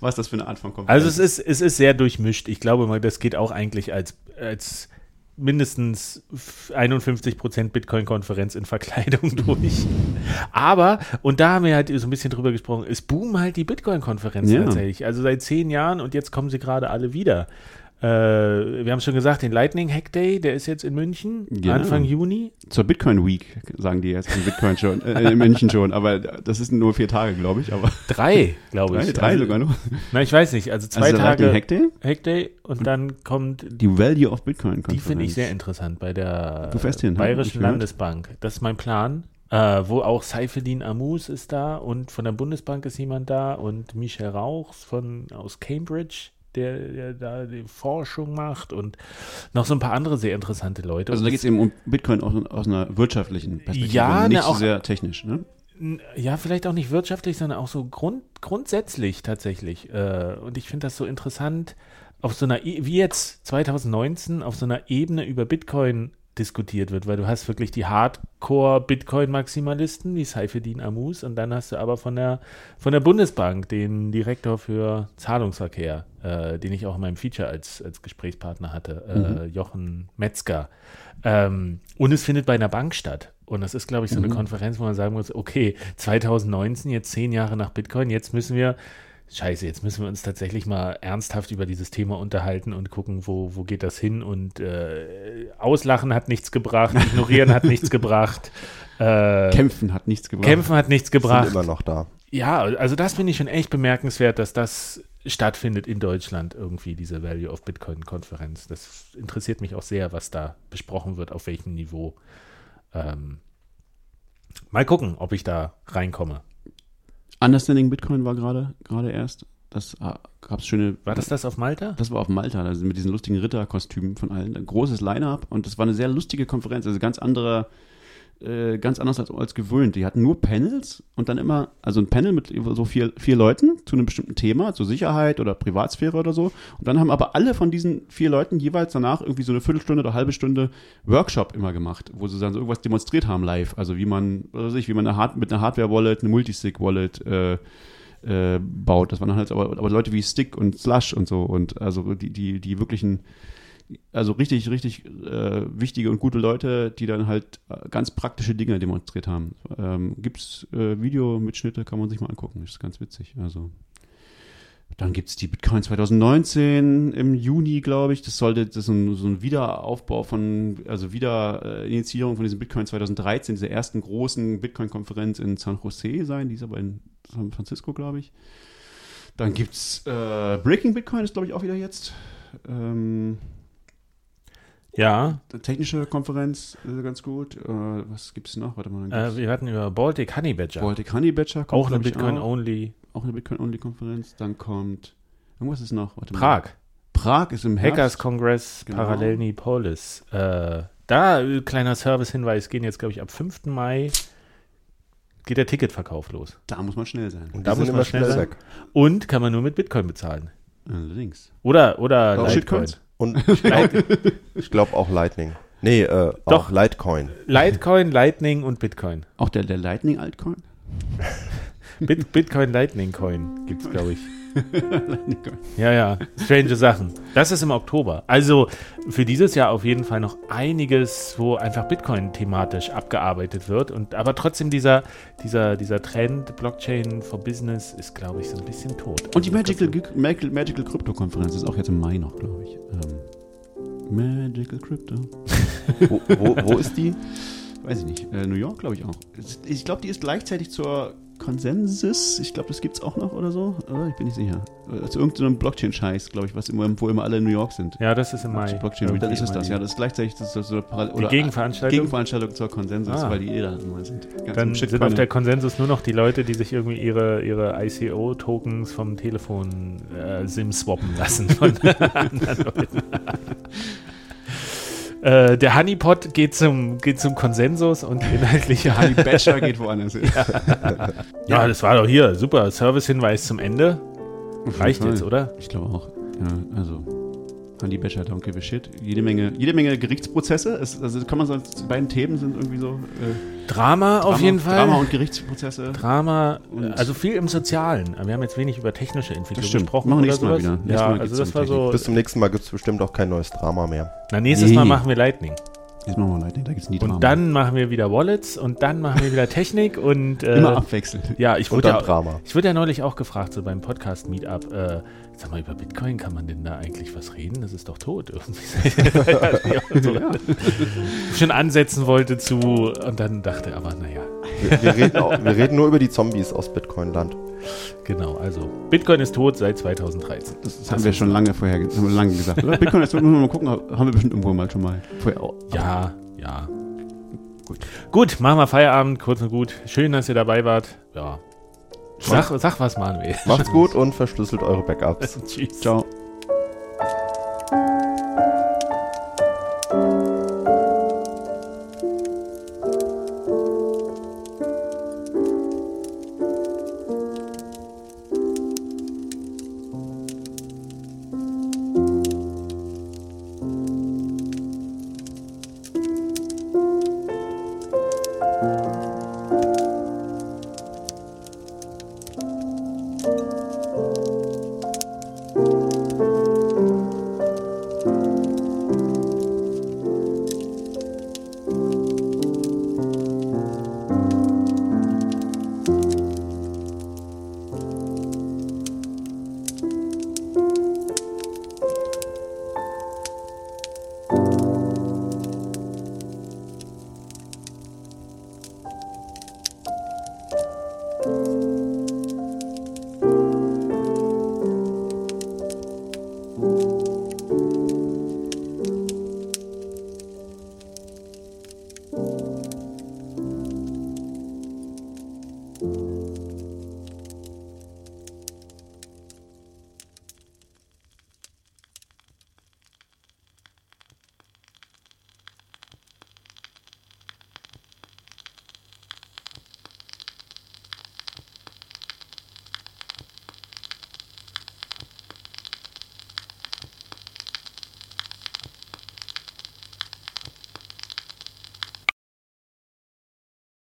was das für eine Art von Konferenz also es ist, es ist sehr durchmischt. Ich glaube mal, das geht auch eigentlich als, als mindestens 51% Bitcoin-Konferenz in Verkleidung durch. Aber, und da haben wir halt so ein bisschen drüber gesprochen, es boomen halt die Bitcoin-Konferenzen Ja. tatsächlich. Also seit zehn Jahren und jetzt kommen sie gerade alle wieder. Äh, wir haben schon gesagt, den Lightning Hack Day, der ist jetzt in München, Genau. Anfang Juni. Zur Bitcoin Week, sagen die jetzt in Bitcoin schon, äh, in München schon, aber das ist nur vier Tage, glaube ich, aber Drei, glaube drei, ich. drei also, sogar noch. Na, ich weiß nicht. Also zwei also Tage Hack Day, Hack Day und dann kommt die Value of Bitcoin Die finde ich sehr interessant bei der hin, Bayerischen. Landesbank. Das ist mein Plan. Äh, wo auch Seifelin Amus ist da und von der Bundesbank ist jemand da und Michel Rauchs von, aus Cambridge, der, der da die Forschung macht und noch so ein paar andere sehr interessante Leute. Also da geht es eben um Bitcoin aus, aus einer wirtschaftlichen Perspektive, Ja, nicht ne, auch- sehr technisch. Ne? Ja, vielleicht auch nicht wirtschaftlich, sondern auch so grund, grundsätzlich tatsächlich. Äh, und ich finde das so interessant, auf so einer, E- wie jetzt 2019, auf so einer Ebene über Bitcoin diskutiert wird, weil du hast wirklich die Hardcore-Bitcoin-Maximalisten wie Saifeddin Amus und dann hast du aber von der, von der Bundesbank den Direktor für Zahlungsverkehr, äh, den ich auch in meinem Feature als, als Gesprächspartner hatte, äh, Jochen Metzger. Ähm, und es findet bei einer Bank statt. Und das ist, glaube ich, so eine Konferenz, wo man sagen muss, okay, 2019, jetzt zehn Jahre nach Bitcoin, jetzt müssen wir, scheiße, jetzt müssen wir uns tatsächlich mal ernsthaft über dieses Thema unterhalten und gucken, wo, wo geht das hin. Und äh, Auslachen hat nichts gebracht, Ignorieren hat nichts gebracht, äh, Kämpfen hat nichts gebracht. Kämpfen hat nichts Sind gebracht. immer noch da. Ja, also das finde ich schon echt bemerkenswert, dass das stattfindet in Deutschland irgendwie, diese Value of Bitcoin-Konferenz. Das interessiert mich auch sehr, was da besprochen wird, auf welchem Niveau. Ähm, mal gucken, ob ich da reinkomme. Understanding Bitcoin war gerade gerade erst. Das ah, gab es schöne. War das das auf Malta? Das war auf Malta, also mit diesen lustigen Ritterkostümen von allen. Ein großes Line-Up und das war eine sehr lustige Konferenz, also ganz anderer, äh, ganz anders als, als gewöhnt. Die hatten nur Panels und dann immer, also ein Panel mit so vier, vier Leuten zu einem bestimmten Thema, zur Sicherheit oder Privatsphäre oder so. Und dann haben aber alle von diesen vier Leuten jeweils danach irgendwie so eine Viertelstunde oder halbe Stunde Workshop immer gemacht, wo sie dann so irgendwas demonstriert haben live. Also wie man, was weiß ich, wie man eine Hard mit einer Hardware-Wallet, eine Multisig-Wallet, äh, äh, baut. Das waren halt aber, aber Leute wie Stick und Slush und so und also die, die, die wirklichen also richtig, richtig äh, wichtige und gute Leute, die dann halt äh, ganz praktische Dinge demonstriert haben. Ähm, gibt's äh, Videomitschnitte, kann man sich mal angucken, ist ganz witzig. Also dann gibt's die Bitcoin 2019 im Juni, glaube ich. Das sollte das ist ein, so ein Wiederaufbau von, also Wiederinitiierung von diesem Bitcoin 2013, dieser ersten großen Bitcoin-Konferenz in San Jose sein. Die ist aber in San Francisco, glaube ich. Dann gibt's äh, Breaking Bitcoin, ist glaube ich auch wieder jetzt. Ähm, Ja, technische Konferenz, äh, ganz gut. Äh, was gibt's noch? Warte mal. äh, wir hatten über Baltic Honey Badger. Baltic Honey Badger kommt, auch eine Bitcoin-Only. Auch, auch eine Bitcoin-Only-Konferenz. Dann kommt, irgendwas ist noch. Warte mal. Prag. Prag ist im Herbst. Hackers Congress Genau. Parallelni Polis. Äh, da, äh, kleiner Service-Hinweis, gehen jetzt, glaube ich, ab 5. Mai geht der Ticketverkauf los. Da muss man schnell sein. Und Da muss man immer schnell sein. weg. Und kann man nur mit Bitcoin bezahlen. Allerdings. Oder, oder Oh, Litecoin. Shitcoins? Und ich glaube glaub auch Lightning. Nee, äh, Doch. auch Litecoin. Litecoin, Lightning und Bitcoin. Auch der, der Lightning Altcoin? Bit Bitcoin Lightning Coin gibt es, glaube ich. Ja, ja, strange Sachen. Das ist im Oktober. Also für dieses Jahr auf jeden Fall noch einiges, wo einfach Bitcoin thematisch abgearbeitet wird. Und aber trotzdem dieser, dieser, dieser Trend Blockchain for Business ist, glaube ich, so ein bisschen tot. Und die Also, Magical, Magical, Magical Crypto Konferenz ist auch jetzt im Mai noch, glaube ich. Ähm, Magical Crypto. Wo, wo, wo ist die? Weiß ich nicht. Äh, New York, glaube ich auch. Ich glaube, die ist gleichzeitig zur Consensus. Ich glaube, das gibt es auch noch oder so. Oder? Ich bin nicht sicher. Zu irgendeinem Blockchain-Scheiß, glaube ich, was immer, wo immer alle in New York sind. Ja, das ist im Mai. Blockchain, Irgendwie dann ist es das, ja. Das ist gleichzeitig das ist so eine Die Gegenveranstaltung. Gegenveranstaltung zur Konsensus, Ah. weil die eh da immer sind. Ganzen Dann sind auf der Konsensus nur noch die Leute, die sich irgendwie ihre, ihre ICO-Tokens vom Telefon äh, SIM swappen lassen von anderen Leuten. Äh, der Honeypot geht zum, geht zum Konsensus und inhaltliche Honey Badger geht woanders hin. Ja, das war doch hier. Super. Service-Hinweis zum Ende. Reicht jetzt, oder? Ich glaube auch. Ja, also. Honey Badger, don't give a shit. Jede Menge, jede Menge Gerichtsprozesse. Es, also kann man sagen, die beiden Themen sind irgendwie so. Äh, Drama, auf Drama- jeden Fall. Drama und Gerichtsprozesse. Drama, Und- also viel im Sozialen. Wir haben jetzt wenig über technische Entwicklung gesprochen. Machen wir oder nächstes Mal wieder. Ja, Mal also das war Technik. so. Bis zum nächsten Mal gibt es bestimmt auch kein neues Drama mehr. Na, nächstes Nee. Mal machen wir Lightning. Jetzt machen wir Lightning, da gibt es nie Drama. Und dann machen wir wieder Wallets und dann machen wir wieder Technik und äh, Immer abwechselnd. ja, ich wurde dann ja, Drama. ich wurde ja neulich auch gefragt, so beim Podcast-Meetup, äh, sag mal, über Bitcoin kann man denn da eigentlich was reden? Das ist doch tot. Irgendwie. so. Schon ansetzen wollte zu und dann dachte aber, naja, Wir, wir, reden auch, wir reden nur über die Zombies aus Bitcoin-Land. genau, also Bitcoin ist tot seit 2013. Das, haben wir schon lange vorher ge- haben wir lange gesagt. Oder? Bitcoin, jetzt müssen wir mal gucken, haben wir bestimmt irgendwo mal schon mal vorher auch. Ja, ja. Gut. Gut, machen wir Feierabend, kurz und gut. Schön, dass ihr dabei wart. Ja. Sag, sag was, Manuel. Macht's gut und verschlüsselt eure Backups. Tschüss. Ciao.